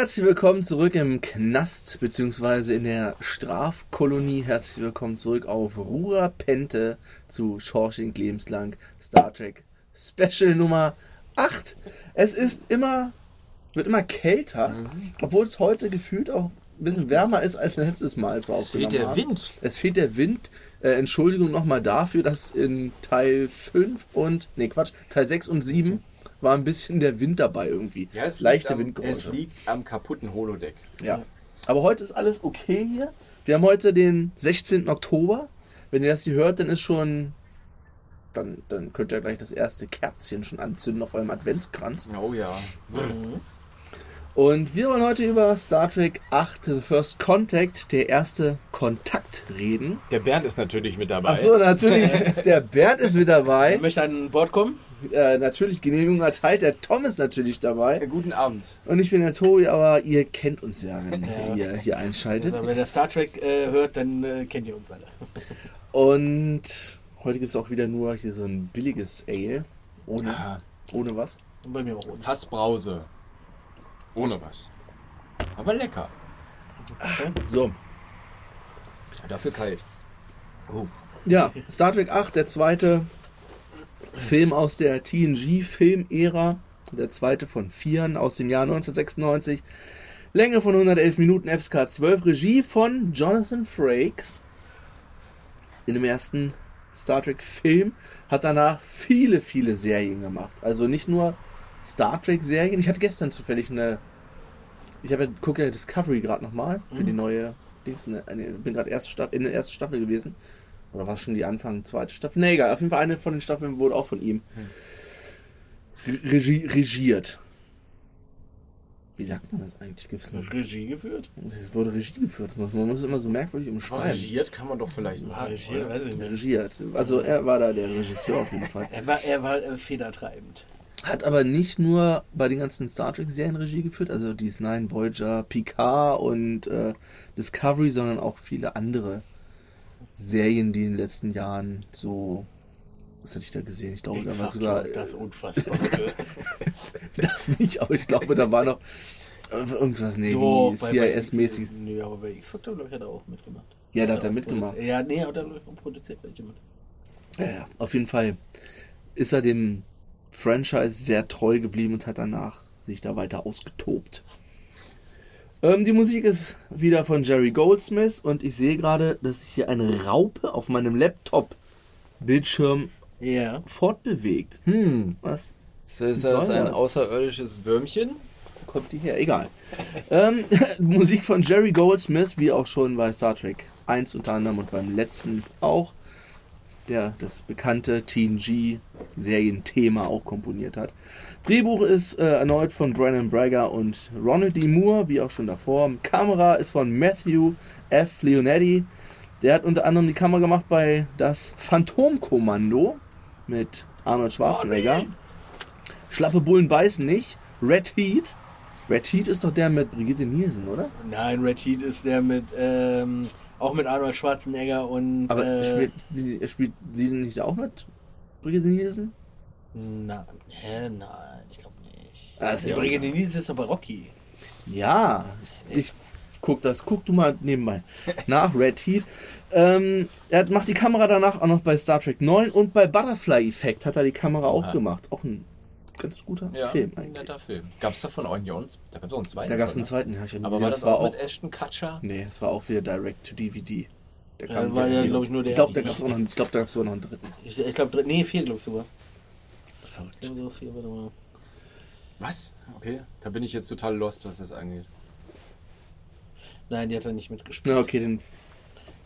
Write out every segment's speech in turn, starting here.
Herzlich willkommen zurück im Knast, beziehungsweise in der Strafkolonie. Herzlich willkommen zurück auf Rura Pente zu Shawshank Lebenslang Star Trek Special Nummer 8. Es ist immer, wird immer kälter, obwohl es heute gefühlt auch ein bisschen wärmer ist als letztes Mal, als wir Es fehlt aufgenommen der haben. Wind. Es fehlt der Wind. Äh, Entschuldigung nochmal dafür, dass in Teil 5 und, nee Quatsch, Teil 6 und 7 war ein bisschen der Wind dabei irgendwie. Ja, es Leichte liegt am, Es liegt am kaputten Holodeck. Ja. Aber heute ist alles okay hier. Wir haben heute den 16. Oktober. Wenn ihr das hier hört, dann ist schon. Dann, dann könnt ihr gleich das erste Kerzchen schon anzünden auf eurem Adventskranz. Oh ja. Und wir wollen heute über Star Trek 8 The First Contact, der erste Kontakt, reden. Der Bernd ist natürlich mit dabei. Achso, natürlich, der Bernd ist mit dabei. Möchte an Bord kommen? Äh, natürlich Genehmigung erteilt. Der Tom ist natürlich dabei. Ja, Guten Abend. Und ich bin der Tobi, aber ihr kennt uns ja, wenn Ja. ihr hier einschaltet. Also, wenn der Star Trek äh, hört, dann äh, kennt ihr uns alle. Und heute gibt es auch wieder nur hier so ein billiges Ale. Ohne, Ah, ohne was? Und bei mir auch ohne. Fassbrause. Ohne was. Aber lecker. So, Dafür kalt. Oh. ja, Star Trek 8, der zweite Film aus der TNG-Filmära. Der zweite von vieren aus dem Jahr 1996. Länge von 111 Minuten, FSK 12. Regie von Jonathan Frakes. In dem ersten Star Trek-Film. Hat danach viele, viele Serien gemacht. Also nicht nur Star Trek-Serien. Ich hatte gestern zufällig eine. Ich habe ja, gucke ja Discovery gerade nochmal für die neue Dings. Ne, eine, bin gerade erste Staffel, in der ersten Staffel gewesen. Oder war es schon die Anfang, zweite Staffel? Ne, egal. Auf jeden Fall eine von den Staffeln wurde auch von ihm re- regi regiert. Wie sagt man das eigentlich? Gibt's eine, Regie geführt? es wurde Regie geführt. Man muss es immer so merkwürdig umschreiben. Regiert kann man doch vielleicht sagen. Regie, oder? weiß ich nicht. Regiert. Also er war da der Regisseur auf jeden Fall. Er war, er war äh, federtreibend. Hat aber nicht nur bei den ganzen Star Trek-Serien Regie geführt, also DS9, Voyager, Picard und äh, Discovery, sondern auch viele andere Serien, die in den letzten Jahren so. Was hatte ich da gesehen? Ich glaube, da war sogar. das ist unfassbar. Das nicht, aber ich glaube, da war noch irgendwas, nee, So, CIS-mäßig. Nee, aber bei X-Factor, glaube ich, hat er auch mitgemacht. Ja, da hat er mitgemacht. Ja, nee, hat er, produziert. ich, jemand. Ja, ja, auf jeden Fall ist er dem Franchise sehr treu geblieben und hat danach sich da weiter ausgetobt. Ähm, die Musik ist wieder von Jerry Goldsmith und ich sehe gerade, dass sich hier eine Raupe auf meinem Laptop-Bildschirm Ja. fortbewegt. Hm. Was Ist das ein das? außerirdisches Würmchen? kommt die her? Egal. ähm, Musik von Jerry Goldsmith, wie auch schon bei Star Trek 1 unter anderem und beim letzten auch, der das bekannte TNG-Serienthema auch komponiert hat. Drehbuch ist äh, erneut von Brennan Braga und Ronald D. Moore, wie auch schon davor. Kamera ist von Matthew F. Leonetti. Der hat unter anderem die Kamera gemacht bei das Phantomkommando mit Arnold Schwarzenegger. Schlappe Bullen beißen nicht. Red Heat. Red Heat ist doch der mit Brigitte Nielsen, oder? Nein, Red Heat ist der mit, ähm, auch mit Arnold Schwarzenegger und. Aber äh, spielt, sie, spielt sie nicht auch mit Brigitte Nielsen? Na, hä, nein, ich glaube nicht. Der ja Brigitte. Nielsen ist bei Rocky. Ja, ich guck das, guck du mal nebenbei nach Red Heat. Ähm, er macht die Kamera danach auch noch bei Star Trek 9 und bei Butterfly Effect hat er die Kamera auch Aha. gemacht. Auch ein ganz guter Ja, Film ein eigentlich. netter Film. Gab es davon Onions? Da gab es auch einen zweiten. Da gab es einen von, zweiten, ja, ich ne? Aber gesehen, war das das war auch auch. mit Ashton Kutcher? Nee, das war auch wieder Direct to DVD. Der Ja, kam war ja, im glaub ich, nur der Ich glaube, da gab es auch noch, ich glaub, da gab's auch noch einen dritten. Ich, ich glaube, nee, vier, glaube ich sogar. Verrückt. So vier, warte mal. Was? Okay, da bin ich jetzt total lost, was das angeht. Nein, die hat er nicht mitgespielt. Na, okay, den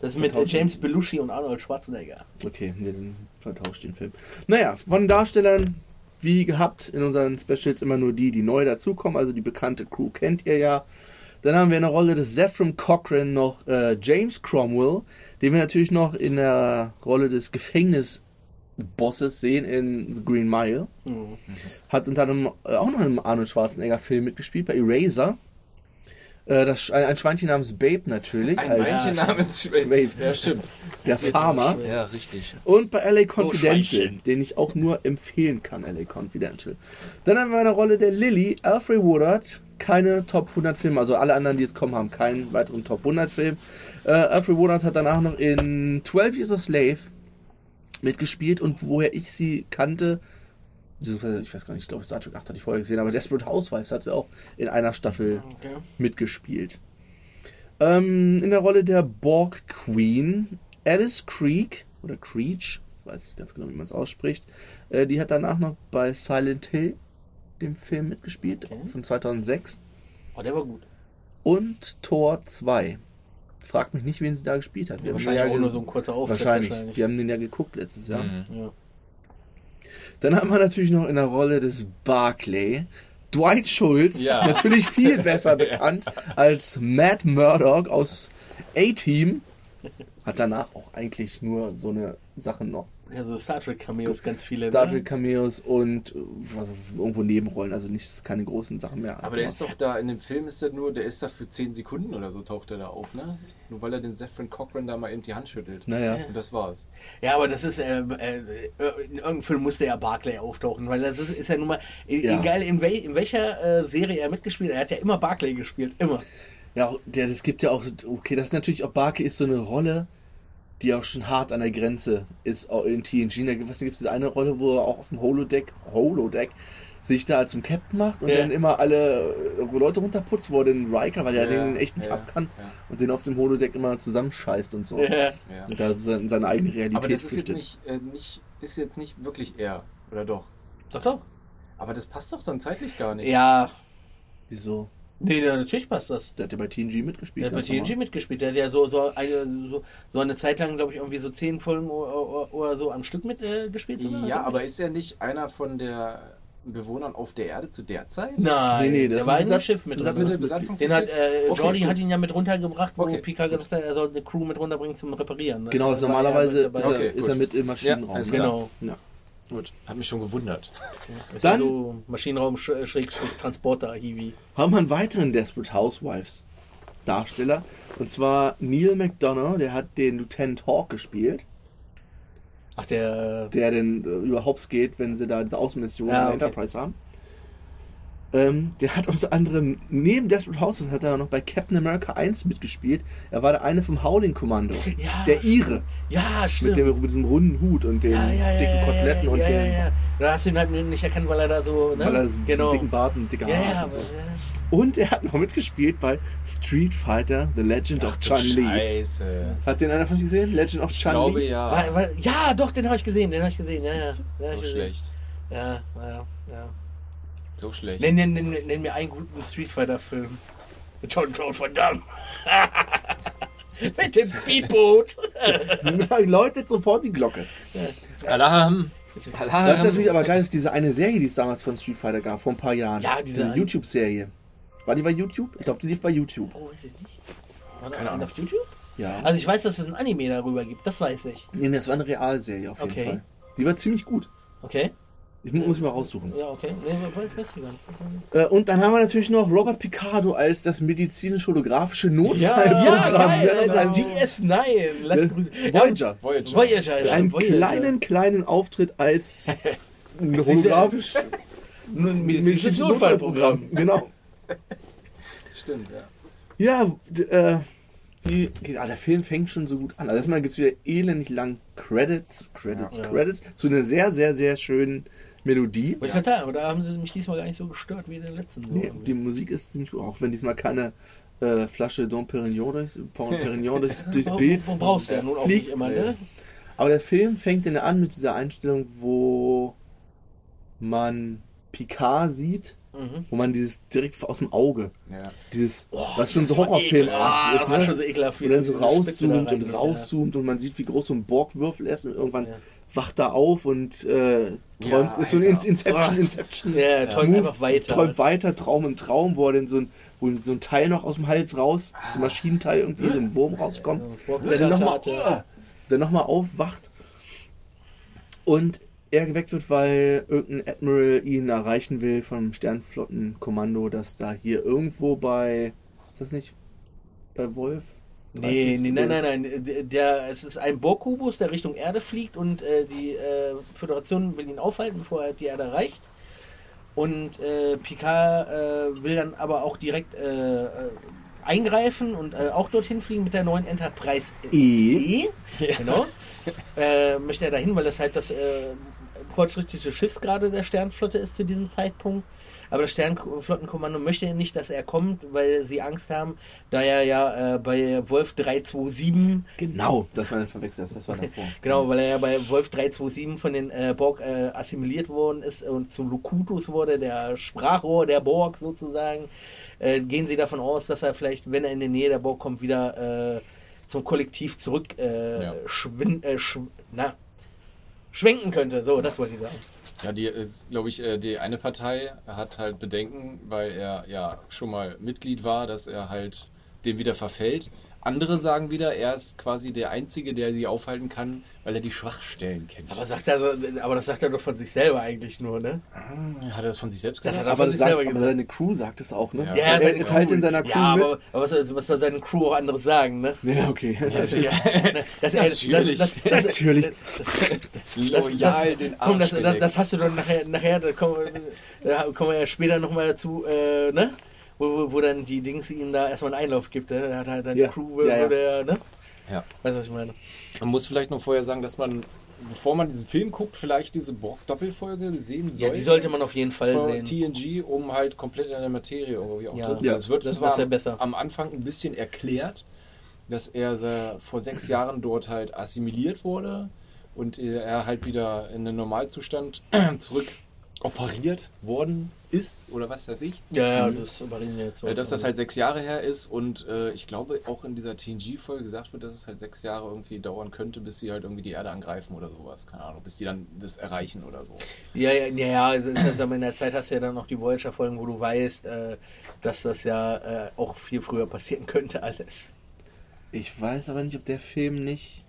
Das ist mit. James Belushi und Arnold Schwarzenegger. Okay, nee, dann vertauscht den Film. Naja, von Darstellern, wie gehabt, in unseren Specials immer nur die, die neu dazukommen. Also die bekannte Crew kennt ihr ja. Dann haben wir in der Rolle des Zephram Cochrane noch äh, James Cromwell, den wir natürlich noch in der Rolle des Gefängnisbosses sehen in The Green Mile. Mhm. Hat unter anderem äh, auch noch in einem Arnold Schwarzenegger Film mitgespielt, bei Eraser. Äh, das, ein, ein Schweinchen namens Babe natürlich, Ein Männchen namens. Babe. Ja, stimmt. der Farmer. Ja, richtig. Und bei LA Confidential, Schweinchen. den ich auch nur empfehlen kann, LA Confidential. Dann haben wir in der Rolle der Lily, Alfred Woodard, keine Top 100 Filme, also alle anderen, die jetzt kommen, haben keinen weiteren Top 100 Film. Äh, Alfred Woodard hat danach noch in 12 Years a Slave mitgespielt und woher ich sie kannte, beziehungsweise ich weiß gar nicht, ich glaube Star Trek 8 hatte ich vorher gesehen, aber Desperate Housewives hat sie auch in einer Staffel Okay. mitgespielt. Ähm, in der Rolle der Borg Queen, Alice Creek oder Creech, weiß nicht ganz genau, wie man es ausspricht. Äh, die hat danach noch bei Silent Hill, dem Film, mitgespielt, Okay. von 2006. Oh, der war gut. Und Tor 2. Fragt mich nicht, wen sie da gespielt hat. Wir haben wahrscheinlich den auch ja nur so ein kurzer Auftritt. wahrscheinlich. Wir haben den ja geguckt letztes Jahr. Mhm. Ja. Dann haben wir natürlich noch in der Rolle des Barclay Dwight Schultz, Ja. natürlich viel besser bekannt als Matt Murdock aus A-Team. Hat danach auch eigentlich nur so eine Sachen noch. Ja, so Star Trek Cameos, ganz viele. Star ne? Trek Cameos und was, irgendwo Nebenrollen, also nicht keine großen Sachen mehr. Aber der ist doch da, in dem Film ist er nur, der ist da für 10 Sekunden oder so, taucht er da auf, ne? Nur weil er den Zephram Cochrane da mal in die Hand schüttelt. Naja. Und das war's. Ja, aber das ist, äh, äh, in irgendeinem Film musste ja Barclay auftauchen, weil das ist, ist ja nun mal, e- Ja. egal in, wel, in welcher äh, Serie er mitgespielt hat, er hat ja immer Barclay gespielt, immer. Ja, der, das gibt ja auch, okay, das ist natürlich auch Barclay ist so eine Rolle, die auch schon hart an der Grenze ist, in TNG. Da gibt es diese eine Rolle, wo er auch auf dem Holodeck, Holodeck sich da zum Captain macht und Ja. dann immer alle äh, Leute runterputzt, wo er den Riker, weil er Ja, den echt nicht ja, ab kann und den auf dem Holodeck immer zusammenscheißt und so. Und da seine eigene Realität Aber das ist jetzt nicht, äh, nicht, ist jetzt nicht wirklich er, oder doch? Doch, doch. Aber das passt doch dann zeitlich gar nicht. Ja, Wieso? Nee, na, natürlich passt das. Der hat ja bei TNG mitgespielt. Der hat bei TNG normal. mitgespielt. Der hat ja so, so, eine, so, so eine Zeit lang, glaube ich, irgendwie so zehn Folgen oder, oder so am Stück mitgespielt. Äh, sogar, Ja, aber ist er nicht einer von der Bewohnern auf der Erde zu der Zeit? Nein, Nee, nee, das der war ein in Besatz- Schiff mit drin. Den hat, äh, Okay, Jordi gut. hat ihn ja mit runtergebracht, wo Okay. Picard gesagt hat, er soll eine Crew mit runterbringen zum Reparieren. Das Genau, normalerweise ist, er, Okay, ist er mit im Ja, Maschinenraum. ne? klar. Genau. Ja. Gut, hat mich schon gewundert. Ist Dann- so Maschinenraum Sch- Schrägstrich Transporter Hiwi. haben wir einen weiteren Desperate Housewives Darsteller. Und zwar Neil McDonough, der hat den Lieutenant Hawk gespielt, Ach, der. der dann äh, über Hobbs geht, wenn sie da diese Außenmission Ja, in der okay. Enterprise haben. Ähm, der hat unter anderem neben Desperate Housewives hat er noch bei Captain America 1 mitgespielt. Er war der eine vom Howling Kommando. Ja, Der Ire. Ja, stimmt. Mit, dem, mit diesem runden Hut und den ja, ja, dicken ja, Koteletten ja, und ja, den, ja, ja. Da hast du ihn halt nicht erkannt, weil er da so. Ne? weil er so genau. einen dicken Bart und dicke ja, Haare ja, hat und so. Und er hat noch mitgespielt bei Street Fighter The Legend of Ach du Chun-Li. Scheiße. Hat den einer von euch gesehen? Legend of Ich glaube Chun-Li? ja. War, war, ja, doch, den habe ich gesehen, den habe ich gesehen. Ja, ja. Den so gesehen. schlecht. Ja, ja, ja. So schlecht. Nenn, nenn, nenn, nenn mir einen guten Street Fighter-Film. Mit John Claude Van Damme. Mit dem Speedboot. läutet sofort die Glocke. Alarm! Das Alarm! ist natürlich aber geil, dass diese eine Serie, die es damals von Street Fighter gab, vor ein paar Jahren. Ja, diese diese eine- YouTube-Serie. War die bei YouTube? Ich glaube, die lief bei YouTube. Oh, weiß ich nicht. War Keine Ahnung. auf YouTube? Ja. Also ich weiß, dass es ein Anime darüber gibt, das weiß ich. nee, das war eine Realserie auf jeden Okay. Fall. Die war ziemlich gut. Okay? Ich mu- muss ich mal raussuchen. Ja, okay. Nee. Äh, und dann haben wir natürlich noch Robert Picardo als das medizinisch-holographische Ja, Notfallprogramm. geil, Ja, Alter. sein- DS9. Lass Ja, Grüße. Voyager. Voyager. Voyager. ja, Einen Voyager. kleinen, kleinen Auftritt als ein ist ja- holographisch medizinisches Notfallprogramm. Genau. Stimmt, ja. Ja, äh, ah, der Film fängt schon so gut an. Also erstmal gibt es wieder elendig lang Credits, Credits, Ja. Credits zu einer sehr, sehr, sehr schönen Melodie. Wollte ich gerade sagen, aber da haben sie mich diesmal gar nicht so gestört wie in den letzten. So Nee, irgendwie. die Musik ist ziemlich gut, auch wenn diesmal keine äh, Flasche Dom Perignon durchs, Perignon durchs, durchs Wo- Bild wo brauchst du ja nun auch fliegt. nicht immer, ne? Aber der Film fängt dann an mit dieser Einstellung, wo man Picard sieht, Mhm. wo man dieses direkt aus dem Auge, ja. dieses, Boah, was schon so Horrorfilmartig ist, war ne? schon so ekelhaft. Wo dann so Spitze da rauszoomt und rauszoomt und man sieht, wie groß so ein Borgwürfel ist und irgendwann Ja. Wacht da auf und äh, träumt, Ja, ist so ein Alter. Inception, Oh. Inception. Ja, träumt Move, einfach weiter. Träumt weiter, Traum im Traum, wo er denn so ein, wo so ein Teil noch aus dem Hals raus, Ah. so ein Maschinenteil irgendwie, so ein Wurm rauskommt. Ja, der dann nochmal der noch mal aufwacht und er geweckt wird, weil irgendein Admiral ihn erreichen will vom Sternflottenkommando, dass da hier irgendwo bei, ist das nicht bei Wolf? Nee, nee, nein, nein, nein. Der, es ist ein Borg-Kubus, der Richtung Erde fliegt und äh, die äh, Föderation will ihn aufhalten, bevor er die Erde erreicht. Und äh, Picard äh, will dann aber auch direkt äh, äh, eingreifen und äh, auch dorthin fliegen mit der neuen Enterprise E. E. Genau. äh, möchte er dahin, weil das halt das äh, fortschrittliche Schiffsgrade der Sternflotte ist zu diesem Zeitpunkt. Aber das Sternflottenkommando möchte nicht, dass er kommt, weil sie Angst haben, da er ja äh, bei Wolf 327, Genau, das war ein Verwechsel, das war davor. genau, weil er ja bei Wolf 327 von den äh, Borg äh, assimiliert worden ist und zu Locutus wurde, der Sprachrohr der Borg sozusagen, äh, gehen sie davon aus, dass er vielleicht, wenn er in die Nähe der Borg kommt, wieder äh, zum Kollektiv zurück äh, Ja. schwin äh, schw na, schwenken könnte. So, das wollte ich sagen. Ja, die ist, glaube ich, äh, die eine Partei hat halt Bedenken, weil er ja schon mal Mitglied war, dass er halt dem wieder verfällt. Andere sagen wieder, er ist quasi der Einzige, der sie aufhalten kann, weil er die Schwachstellen kennt. Aber, sagt er, so- aber das sagt er doch von sich selber eigentlich nur, ne? Hat er das von sich selbst Das gesagt? hat er Aber, von das sich sagt, selber aber gesagt. seine Crew sagt es auch, ne? Ja. er, seine er teilt in seiner Crew ja, mit. aber, aber was, was soll seine Crew auch anderes sagen, ne? ja, okay. Also, ja, das, Natürlich. Das, das, das, Natürlich. das, Loyal das, den komm, das, Arsch das, geleckt. das hast du dann nachher, nachher da kommen, wir- da kommen wir ja später nochmal dazu, äh, ne? Wo, wo, wo dann die Dings ihm da erstmal einen Einlauf gibt, ne? Er hat halt dann Ja. die Crew, Ja, ja. wo der, ne? Ja. Weißt du, was ich meine? Man muss vielleicht noch vorher sagen, dass man, bevor man diesen Film guckt, vielleicht diese Borg-Doppelfolge sehen Ja, sollte. die sollte man auf jeden Fall sehen. TNG, um halt komplett in der Materie irgendwie auch Ja. drin zu sein. Ja, Es wird das- zwar besser. am Anfang ein bisschen erklärt, dass er vor sechs Jahren dort halt assimiliert wurde und er halt wieder in den Normalzustand zurück operiert worden ist oder was weiß ich. Ja, ja, Mhm. das wir jetzt. Äh, Dass das halt sechs Jahre her ist und äh, ich glaube auch in dieser TNG-Folge gesagt wird, dass es halt sechs Jahre irgendwie dauern könnte, bis sie halt irgendwie die Erde angreifen oder sowas. Keine Ahnung, bis die dann das erreichen oder so. Ja, ja, ja, ja also in der Zeit hast du ja dann noch die Voyager-Folgen, wo du weißt, äh, dass das ja äh, auch viel früher passieren könnte alles. Ich weiß aber nicht, ob der Film nicht.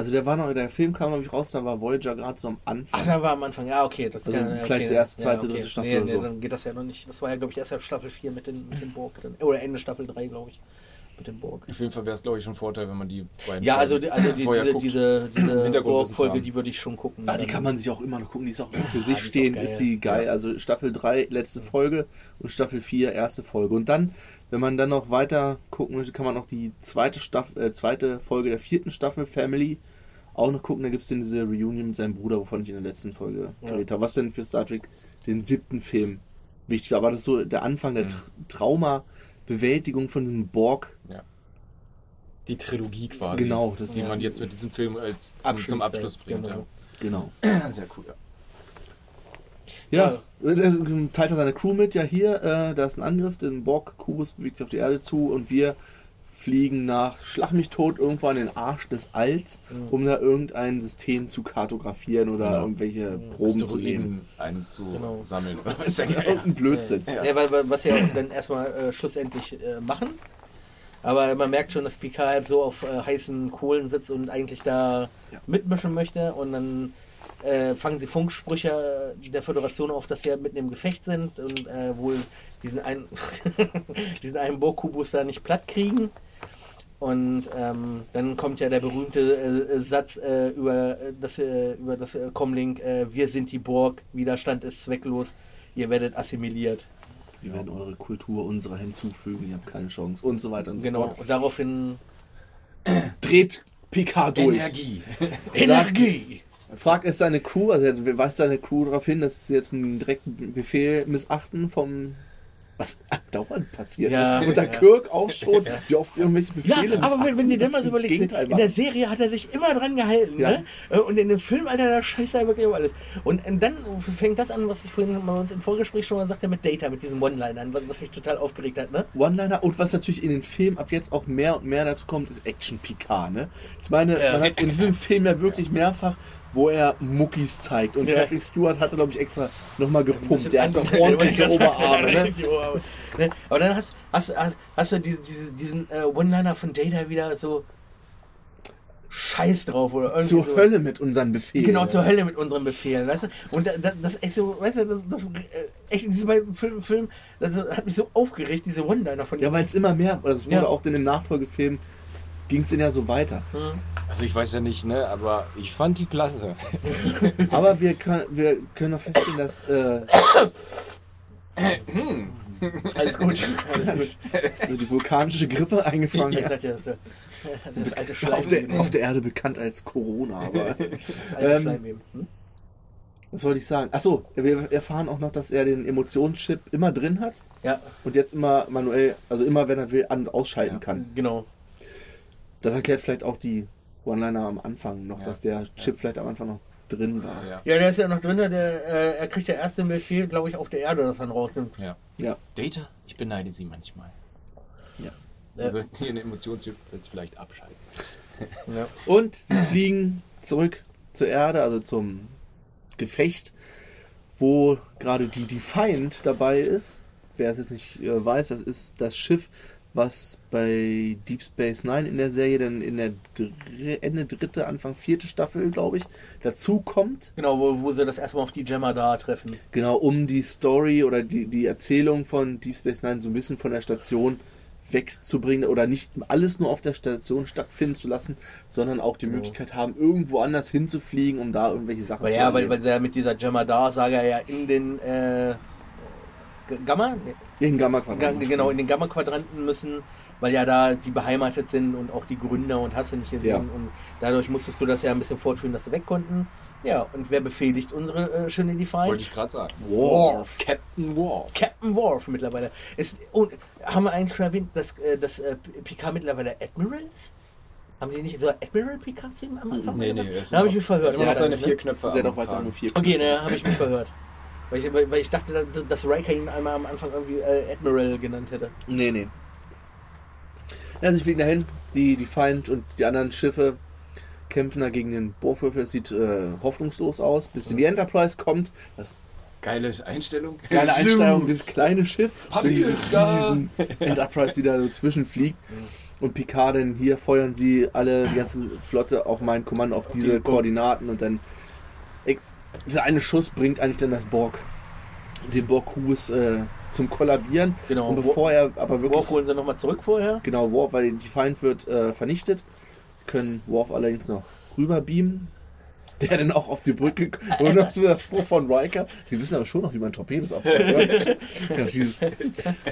Also der war noch, der Film kam glaube ich raus, da war Voyager gerade so am Ach, Anfang. da war am Anfang, ja, okay. Das Also kann, vielleicht okay, die erste, zweite, dritte Staffel nee, oder nee, so. dann geht das ja noch nicht. Das war ja, glaube ich, erst ab Staffel 4 mit den, mit Borg. Dann, oder Ende Staffel 3, glaube ich, mit dem Borg. Auf jeden Fall wäre es, glaube ich, schon ein Vorteil, wenn man die beiden Ja, also, die- also die, diese, diese, diese haben. die würde ich schon gucken. Ah, die kann man sich auch immer noch gucken, die ist auch für sich ist auch stehend, geil. ist sie geil. Ja. Also Staffel 3, letzte Folge und Staffel 4, erste Folge. Und dann, wenn man dann noch weiter gucken möchte, kann man noch die zweite Staffel, äh, zweite Folge der vierten Staffel Family auch noch gucken. Da gibt es diese Reunion mit seinem Bruder, wovon ich in der letzten Folge Ja. geredet habe. Was denn für Star Trek den siebten Film wichtig war. Aber das ist so der Anfang der Mhm. Tra Trauma-Bewältigung von diesem Borg. Die Trilogie quasi. Genau, das Die Ja. man jetzt mit diesem Film als zum Abschluss, zum Abschluss ja, bringt. genau. Genau. Ja. Sehr cool, ja. Ja, er teilt er seine Crew mit, ja hier, äh, da ist ein Angriff, den Borg-Kubus bewegt sich auf die Erde zu und wir fliegen nach Schlag mich tot irgendwo an den Arsch des Alls, Mhm. um da irgendein System zu kartografieren oder Genau. irgendwelche Proben zu nehmen. Asteroiden Genau. einzusammeln. Oder was Geier? Irgendein Blödsinn. Ja, ja weil, weil, was sie auch dann erstmal äh, schlussendlich äh, machen. Aber man merkt schon, dass Picard halt so auf äh, heißen Kohlen sitzt und eigentlich da Ja. mitmischen möchte. Und dann äh, fangen sie Funksprüche der Föderation auf, dass sie halt mitten im Gefecht sind und äh, wohl diesen einen, diesen einen Borg-Kubus da nicht platt kriegen. Und ähm, dann kommt ja der berühmte äh, Satz äh, über, äh, das, äh, über das äh, Comlink, äh, wir sind die Borg, Widerstand ist zwecklos, ihr werdet assimiliert. Wir werden eure Kultur unserer hinzufügen, ihr habt keine Chance und so weiter und so Genau. fort. Und daraufhin Dreht Picard durch. Energie. Energie! Fragt es seine Crew, also er weist seine Crew darauf hin, dass sie jetzt einen direkten Befehl missachten vom was andauernd passiert. Ja, und da ja. Kirk auch schon, wie oft irgendwelche Ja, Befehle aber wenn, wenn dir missachtet mal so und Gegenteil in der. Serie hat er sich immer dran gehalten. Ja. Ne? Äh, Und in dem Film, Alter, da scheißt er wirklich über alles. Und äh, dann fängt das an, was ich vorhin bei uns im Vorgespräch schon mal sagte, mit Data, mit diesen One-Linern, was, was mich total aufgeregt hat. Ne? One-Liner und was natürlich in den Film ab jetzt auch mehr und mehr dazu kommt, ist Action Picard. Ne? Ich meine, Ja. man hat in diesem Film ja wirklich mehrfach, wo er Muckis zeigt. Und Ja. Patrick Stewart hatte, glaube ich, extra nochmal gepumpt. Der hat doch ordentliche Oberarme. Ne? Oberarme. Ne? Aber dann hast, hast, hast, hast du diese, diese, diesen äh, One-Liner von Data wieder so Scheiß drauf oder irgendwie Zur so. Hölle mit unseren Befehlen. Genau, zur Hölle mit unseren Befehlen, weißt du? Und da- da- das ist echt so, weißt du, das, das äh, echt in diesen beiden Filmen, Film, das hat mich so aufgeregt, diese One-Liner von Ja, weil es immer mehr, also es wurde Ja. auch in dem Nachfolgefilm, ging es denn ja so weiter. Hm. Also ich weiß ja nicht, ne, aber ich fand die klasse. Aber wir können, wir können auch feststellen, dass äh, Alles gut, alles gut. so die vulkanische Grippe eingefangen Ich hat. sag dir das, das alte Auf Schleim. der, auf der Erde bekannt als Corona. Aber das alte ähm. Hm? was wollte ich sagen? Achso, wir erfahren auch noch, dass er den Emotionschip immer drin hat Ja, und jetzt immer manuell, also immer wenn er will, an- und ausschalten Ja. kann. genau. Das erklärt vielleicht auch die One-Liner am Anfang noch, Ja. dass der Chip vielleicht am Anfang noch drin war. Ja. Ja, der ist ja noch drin, der, äh, er kriegt ja erst den Befehl, glaube ich, auf der Erde, dass er ihn rausnimmt. ja. Ja. Data, ich beneide sie manchmal. Ja. Wir würden hier eine Emotionstyp jetzt vielleicht abschalten. Ja. Und sie fliegen zurück zur Erde, also zum Gefecht, wo gerade die Defiant dabei ist. Wer es jetzt nicht äh, weiß, das ist das Schiff, was bei Deep Space Nine in der Serie dann in der dr Ende dritte, Anfang vierte Staffel, glaube ich, dazu kommt. Genau, wo, wo sie das erstmal auf die Gemma da treffen. Genau, um die Story oder die, die Erzählung von Deep Space Nine so ein bisschen von der Station wegzubringen oder nicht alles nur auf der Station stattfinden zu lassen, sondern auch die Genau. Möglichkeit haben, irgendwo anders hinzufliegen, um da irgendwelche Sachen Weil zu ja, weil, weil sie ja mit dieser Gemma da, sage er ja in den äh, Gamma? In Gamma Ga- Quadranten. Genau, in den Gamma-Quadranten müssen, weil ja da die beheimatet sind und auch die Gründer und hast du nicht gesehen. Ja. Und dadurch musstest du das ja ein bisschen fortführen, dass sie weg konnten. Ja, und wer befehligt unsere äh, schöne Wollte Defiant? ich gerade sagen. Worf. Captain Worf. Captain Worf mittlerweile. Ist, und haben wir eigentlich schon erwähnt, dass, äh, dass äh, Picard mittlerweile Admiral ist? Haben die nicht so Admiral Picard zu ihm am Anfang? Nee, nee, ist Da habe ich mich verhört. Hat immer noch seine vier ne? Knöpfe Der noch weiter nur vier. Okay, ne, habe ich mich verhört. Weil ich, weil, ich dachte, dass- Riker ihn einmal am Anfang irgendwie äh, Admiral genannt hätte. Nee, nee. Ja, sie fliegen dahin, die, die Feind und die anderen Schiffe kämpfen da gegen den Borgwürfel. Es sieht äh, hoffnungslos aus, bis die Enterprise kommt. Das Geile Einstellung. geile Einstellung, dieses kleine Schiff, Papi ist da. riesen Enterprise, die da so zwischenfliegt. Mhm. Und Picard, denn hier feuern sie alle, die ganze Flotte auf mein Kommando, auf diese Punkt. Koordinaten und dann dieser eine Schuss bringt eigentlich dann das Borg, den Borg-Kubus äh, zum Kollabieren. Genau. Und bevor er aber wirklich Worf holen sie nochmal zurück vorher. Genau, Worf, weil die Feind wird äh, vernichtet. Sie können Worf allerdings noch rüber beamen. Der dann auch auf die Brücke und noch so der Spruch von Riker. Sie wissen aber schon noch, wie man Torpedos abfeuert, ja, dieses,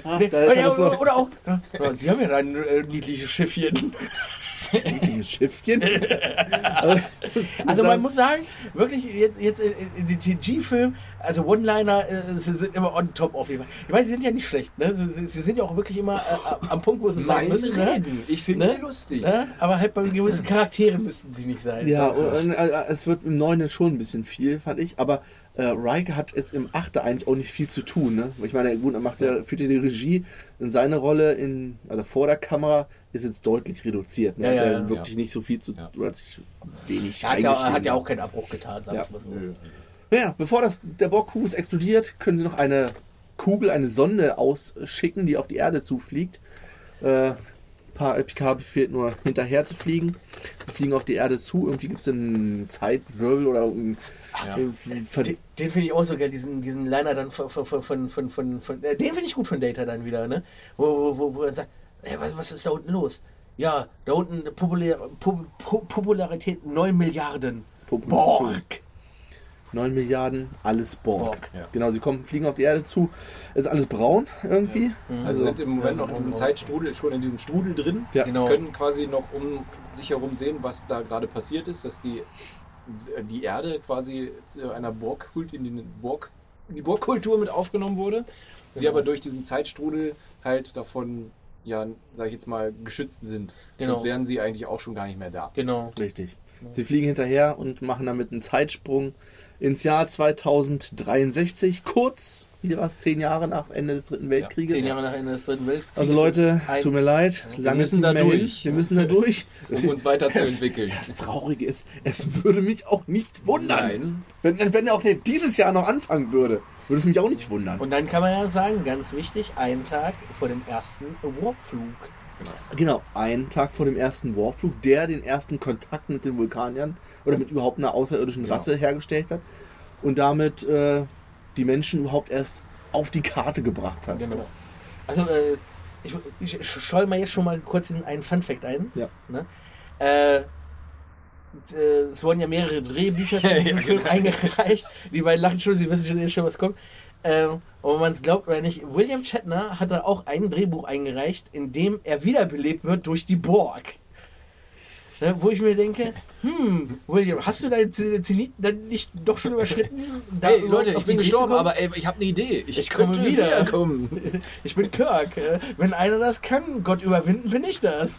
ah, Nee, ist ja, so oder, auch, ja, Sie haben ja ein äh, niedliches Schiffchen. niedliches Schiffchen. also, Also man muss sagen, wirklich jetzt, jetzt in, in den TNG-Film, also One-Liner äh, sie sind immer on top auf jeden Fall. Ich weiß, sie sind ja nicht schlecht, ne? Sie, sie, sind ja auch wirklich immer äh, am Punkt, wo sie sein müssen. Ne? Ich finde Ne? sie lustig. Ne? Aber halt bei gewissen Charakteren müssten sie nicht sein. Ja, Also, und, äh, es wird im Neuen schon ein bisschen viel, fand ich. Aber äh, Riker hat jetzt im Achte eigentlich auch nicht viel zu tun. Ne? Ich meine, gut, er macht ja, führt ja die Regie. In seine Rolle in, also vor der Kamera ist jetzt deutlich reduziert. Ne? Ja, ja, hat ja. wirklich nicht so viel zu Ja. hat sich wenig er hat ja, er hat ja auch keinen Abbruch getan, sagen Ja. mal so. Nö. Ja, bevor das, der Borg-Kubus explodiert, können sie noch eine Kugel, eine Sonde ausschicken, die auf die Erde zufliegt. Äh, Pa- äh, Picard befehlt nur hinterher zu fliegen. Sie fliegen auf die Erde zu. Irgendwie gibt es einen Zeitwirbel oder irgendein Ja. äh, Den, den finde ich auch so geil, diesen, diesen Liner dann von, von, von, von, von, von, von äh, den finde ich gut von Data dann wieder, ne? Wo, wo, wo, wo er sagt, ey, was, was ist da unten los? Ja, da unten Populär, Pop, Pop, Popularität 9 Milliarden. Population. Borg! 9 Milliarden, alles Borg. Borg, ja. Genau, sie kommen, fliegen auf die Erde zu. Es ist alles braun irgendwie. Also sind im Moment Ja, noch in diesem. Zeitstrudel, schon in diesem Strudel drin. Ja. Genau. Können quasi noch um sich herum sehen, was da gerade passiert ist, dass die, die Erde quasi zu einer Borgkult in den Borg, in die Borgkultur mit aufgenommen wurde. Sie Genau. aber durch diesen Zeitstrudel halt davon, ja, sag ich jetzt mal, geschützt sind. Genau. Sonst wären sie eigentlich auch schon gar nicht mehr da. Genau. Richtig. Sie fliegen hinterher und machen damit einen Zeitsprung ins Jahr 2063, kurz, wie war es, zehn Jahre nach Ende des Dritten Weltkrieges. Zehn Jahre nach Ende des Dritten Weltkrieges. Also Leute, es tut mir leid, Wir lange müssen ist da nicht mehr hin. durch. Wir müssen da durch. Um uns weiterzuentwickeln. Das, das Traurige ist, es würde mich auch nicht wundern. Nein. Wenn, wenn er auch dieses Jahr noch anfangen würde, würde es mich auch nicht wundern. Und dann kann man ja sagen, ganz wichtig, einen Tag vor dem ersten Warpflug. Genau, einen Tag vor dem ersten Warpflug, der den ersten Kontakt mit den Vulkaniern oder mit überhaupt einer außerirdischen Genau. Rasse hergestellt hat und damit äh, die Menschen überhaupt erst auf die Karte gebracht hat. Genau. Also, äh, ich, ich scholl mal jetzt schon mal kurz diesen einen Fun-Fact ein. Ja. Ne? Äh, es wurden ja mehrere Drehbücher für diesen Ja, Film genau. eingereicht. Die beiden lachen schon, sie wissen schon, schon was kommt. Ähm, ob man es glaubt oder nicht, William Shatner hat da auch ein Drehbuch eingereicht, in dem er wiederbelebt wird durch die Borg. Ne, wo ich mir denke, hm, William, hast du deinen Zenit dann nicht doch schon überschritten? Da Hey Leute, ich bin gestorben, kommen? aber ey, ich habe eine Idee. Ich komme könnte wieder. wiederkommen. Ich bin Kirk. äh, Wenn einer das kann, Gott überwinden, bin ich das.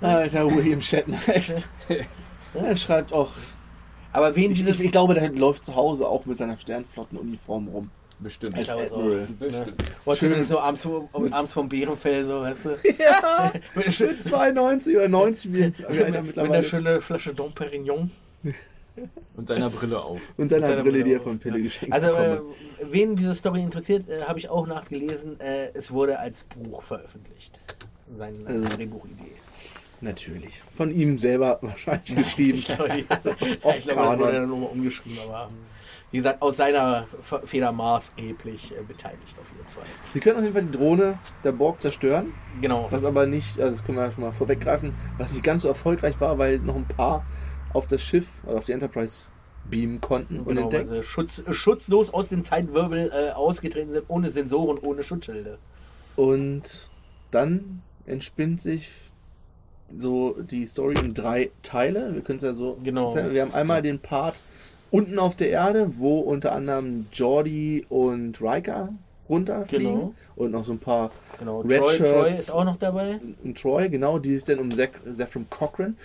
Alter, William Shatner, echt. Er schreibt auch. Aber wen Ich, dieses. ich, ich glaube, der läuft zu Hause auch mit seiner Sternflottenuniform rum. Bestimmt. Ich glaube es auch. Admiral. Bestimmt. Oder zumindest so abends, vom- abends vom Bärenfell, so, weißt du? Ja, Mit, mit 92 oder 90, wie, wie mit, einer mit einer schönen Flasche Dom Perignon. Und seiner Brille auf. Und seiner seiner Brille, die Brille er von Pille geschenkt Also, äh, bekommen wen diese Story interessiert, äh, habe ich auch nachgelesen. Äh, es wurde als Buch veröffentlicht. Seine äh, Also- Drehbuchidee. Natürlich. Von ihm selber wahrscheinlich geschrieben. Ich glaube, ja. Auf ich glaube das wurde dann nochmal umgeschrieben, aber wie gesagt, aus seiner Feder maßgeblich äh, beteiligt auf jeden Fall. Sie können auf jeden Fall die Drohne der Borg zerstören, Genau. was aber nicht, also das können wir ja schon mal vorweggreifen, was nicht ganz so erfolgreich war, weil noch ein paar auf das Schiff oder auf die Enterprise beamen konnten Genau, weil sie schutz, schutzlos aus dem Zeitwirbel äh, ausgetreten sind, ohne Sensoren, ohne Schutzschilde. Und dann entspinnt sich so die Story in drei Teile. Wir können es ja so Genau. erzählen. Wir haben einmal den Part unten auf der Erde, wo unter anderem Jordi und Riker runterfliegen Genau. und noch so ein paar Genau. Red Troy, Shirts. Troy ist auch noch dabei. und Troy, genau, die sich dann um Zach, Zephram Cochran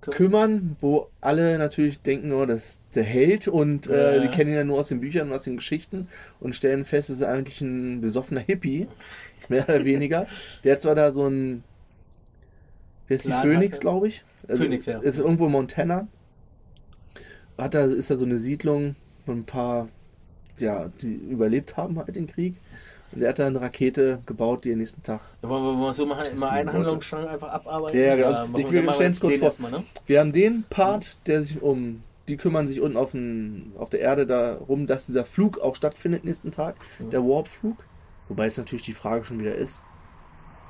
kümmern, wo alle natürlich denken, oh, das ist der Held und äh, Ja. die kennen ihn ja nur aus den Büchern und aus den Geschichten und stellen fest, es ist eigentlich ein besoffener Hippie, mehr oder weniger. Der hat zwar da so ein, wer ist die Phoenix, glaube ich? Phoenix, ja. Ist irgendwo in Montana. Hat da, ist da so eine Siedlung von ein paar, ja, die überlebt haben halt den Krieg. Und er hat da eine Rakete gebaut, die am nächsten Tag Wollen wir, wollen wir so machen, Testen immer einen. Handlungsstrang einfach abarbeiten? Ja, ja, genau. Also, ich wir- will- stellen's jetzt kurz den vor. erstmal, ne? Wir haben den Part, der sich um, die kümmern sich unten auf, den, auf der Erde darum, dass dieser Flug auch stattfindet nächsten Tag, Mhm. der Warp-Flug. Wobei jetzt natürlich die Frage schon wieder ist,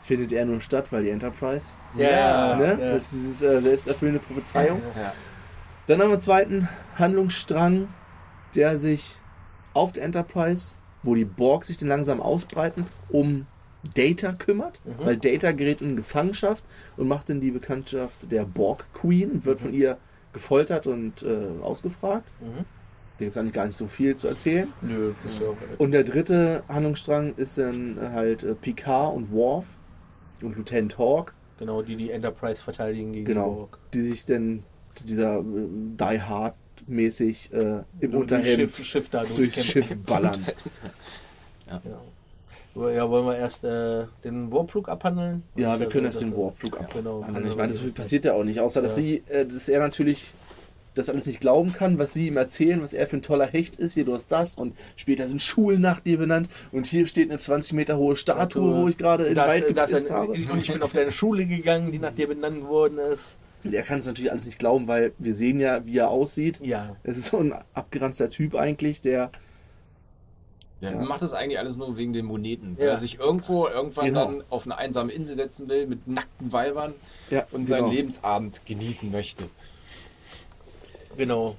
findet er nur statt, weil die Enterprise, Ja, ne? ja. Das ist diese äh, selbsterfüllende Prophezeiung. Ja. Dann haben wir einen zweiten Handlungsstrang, der sich auf der Enterprise, wo die Borg sich dann langsam ausbreiten, um Data kümmert, Mhm. weil Data gerät in Gefangenschaft und macht dann die Bekanntschaft der Borg Queen und wird Mhm. von ihr gefoltert und äh, ausgefragt. Mhm. Da gibt es eigentlich gar nicht so viel zu erzählen. Nö, auch Und der dritte Handlungsstrang ist dann halt äh, Picard und Worf und Lieutenant Hawk, Genau, die die Enterprise verteidigen gegen Genau. die Borg. die sich dann dieser äh, Die Hard mäßig äh, im Durch Unterhemd Schiff, Schiff da durchs. Schiff ballern. Ja. ja, wollen wir erst äh, den Warpflug abhandeln? Ja, wir können erst den Warpflug Genau. abhandeln. Ich meine, so viel passiert ja auch nicht, außer dass Ja. sie, äh, dass er natürlich das alles nicht glauben kann, was sie ihm erzählen, was er für ein toller Hecht ist. Hier, du hast das und später sind Schulen nach dir benannt und hier steht eine 20 Meter hohe Statue, wo ich gerade in das, Wald das, gepisst das, habe. Und ich bin auf deine Schule gegangen, die nach dir benannt worden ist. Und er kann es natürlich alles nicht glauben, weil wir sehen ja, wie er aussieht. Ja. Es ist so ein abgeranzter Typ eigentlich, der Der Ja. macht das eigentlich alles nur wegen den Moneten. Weil Ja. er sich irgendwo irgendwann Genau. dann auf eine einsame Insel setzen will mit nackten Weibern ja, und seinen genau. Lebensabend genießen möchte. Genau.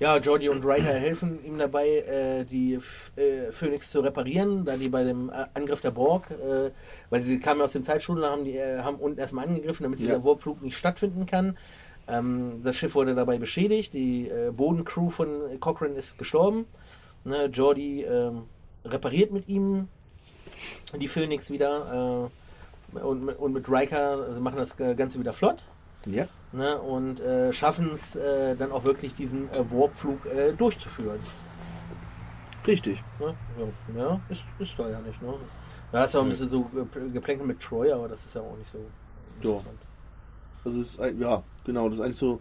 Ja. Jordi und Riker helfen ihm dabei, äh, die äh, Phoenix zu reparieren, da die bei dem äh, Angriff der Borg, äh, weil sie kamen aus dem Zeitstrudel, haben die äh, haben unten erstmal angegriffen, damit Ja. dieser Warpflug nicht stattfinden kann. Ähm, das Schiff wurde dabei beschädigt, die äh, Bodencrew von Cochrane ist gestorben. Ne, Jordi ähm, repariert mit ihm die Phoenix wieder und, mit- und mit Riker äh, machen das Ganze wieder flott. Ja. Ne, und äh, schaffen es äh, dann auch wirklich diesen äh, Warpflug äh, durchzuführen. Richtig. Ne? Ja, ja ist, ist da ja nicht. Ne? Da hast du auch ein bisschen so ge- Geplänkel mit Troy, aber das ist ja auch nicht so Ja. interessant. Also es ist ein, ja, genau, das ist eigentlich so.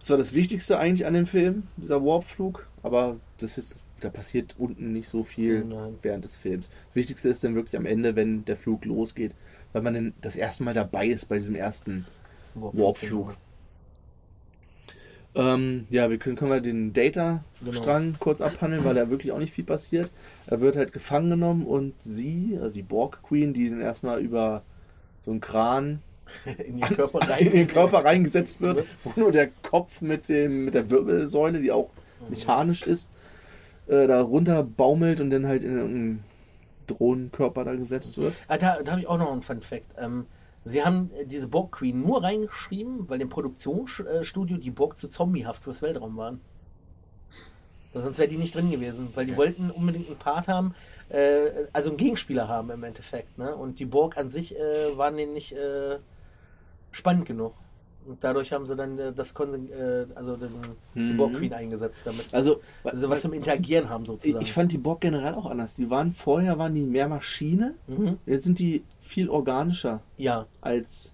Das war das Wichtigste eigentlich an dem Film, dieser Warpflug, aber das ist, da passiert unten nicht so viel Nein. während des Films. Das Wichtigste ist dann wirklich am Ende, wenn der Flug losgeht, weil man dann das erste Mal dabei ist bei diesem ersten Warpflug. Ähm, ja, wir können, können wir den Data-Strang kurz abhandeln, weil da wirklich auch nicht viel passiert. Er wird halt gefangen genommen und sie, also die Borg Queen, die dann erstmal über so einen Kran In ihren Körper rein. in den Körper reingesetzt wird, wo nur der Kopf mit, dem, mit der Wirbelsäule, die auch mechanisch ist, äh, da runter baumelt und dann halt in einen Drohnenkörper da gesetzt wird. Ah, da da habe ich auch noch einen Fun Fact. Ähm, sie haben äh, diese Borg Queen nur reingeschrieben, weil im Produktionsstudio die Borg zu zombiehaft fürs Weltraum waren. Sonst wäre die nicht drin gewesen, weil die Ja. wollten unbedingt einen Part haben, äh, also einen Gegenspieler haben im Endeffekt. Ne? Und die Borg an sich äh, waren denen nicht äh, spannend genug. Und dadurch haben sie dann äh, das Konsen äh, also den, die Mhm. Borg Queen eingesetzt, damit Also, also was zum Interagieren haben sozusagen. ich fand die Borg generell auch anders. Die waren vorher waren die mehr Maschine, mhm. jetzt sind die viel organischer Ja. als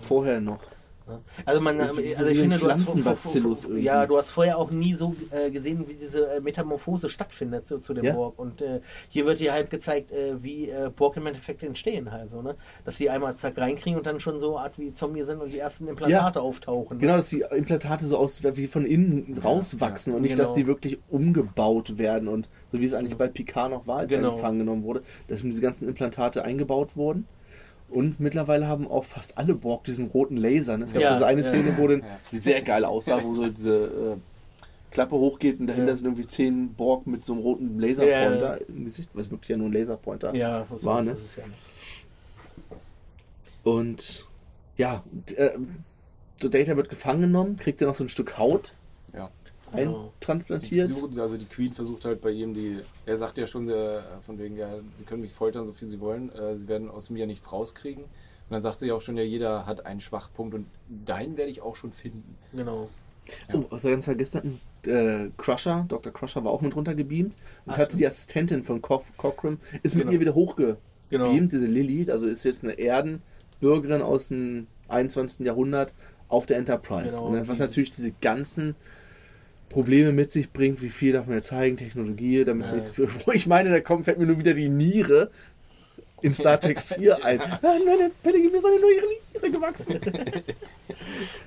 vorher noch. Ja. Also man, so also ich finde, du hast, vor- vor- vor- ja, du hast vorher auch nie so äh, gesehen, wie diese äh, Metamorphose stattfindet zu, zu dem Ja. Borg. Und äh, hier wird dir halt gezeigt, äh, wie äh, Borg im Endeffekt entstehen halt, so, ne? Dass sie einmal zack reinkriegen und dann schon so Art wie Zombie sind und die ersten Implantate auftauchen. Genau, Ne? dass die Implantate so aus wie von innen rauswachsen ja, und nicht, genau. dass die wirklich umgebaut werden und so wie es eigentlich bei Picard noch war, als Genau. er gefangen genommen wurde, dass diese ganzen Implantate eingebaut wurden. Und mittlerweile haben auch fast alle Borg diesen roten Laser. Es gab Ja, so eine ja. Szene, wo dann, Ja. die sehr geil aussah, wo so diese äh, Klappe hochgeht und dahinter Ja. sind irgendwie zehn Borg mit so einem roten Laserpointer im Gesicht, was wirklich ja nur ein Laserpointer Ja, was war. Ne? ist es ja. Und ja, äh, so Data wird gefangen genommen, kriegt dann noch so ein Stück Haut Ja. Genau. eintransplantiert. Sie versuchen- Also die Queen versucht halt bei ihm die. Er sagt ja schon äh, von wegen, ja, sie können mich foltern, so viel sie wollen. Äh, sie werden aus mir nichts rauskriegen. Und dann sagt sie auch schon, ja, jeder hat einen Schwachpunkt und deinen werde ich auch schon finden. Genau. Oh, was wir ganz vergessen hatten, äh, Crusher, Dr. Crusher war auch mit runtergebeamt. Und Ach, hatte die Assistentin von Cof Cochran, ist mit Genau. ihr wieder hochgebeamt, Genau. diese Lilly, also ist jetzt eine Erdenbürgerin aus dem 21. Jahrhundert auf der Enterprise. Genau, Und dann, was natürlich diese ganzen Probleme mit sich bringt, wie viel darf man jetzt zeigen, Technologie, damit es Ja. nicht so viel. Wo ich meine, da kommt, fällt mir nur wieder die Niere in Star Trek 4 ein. Ah, meine Pellige, mir ist eine neue Niere gewachsen.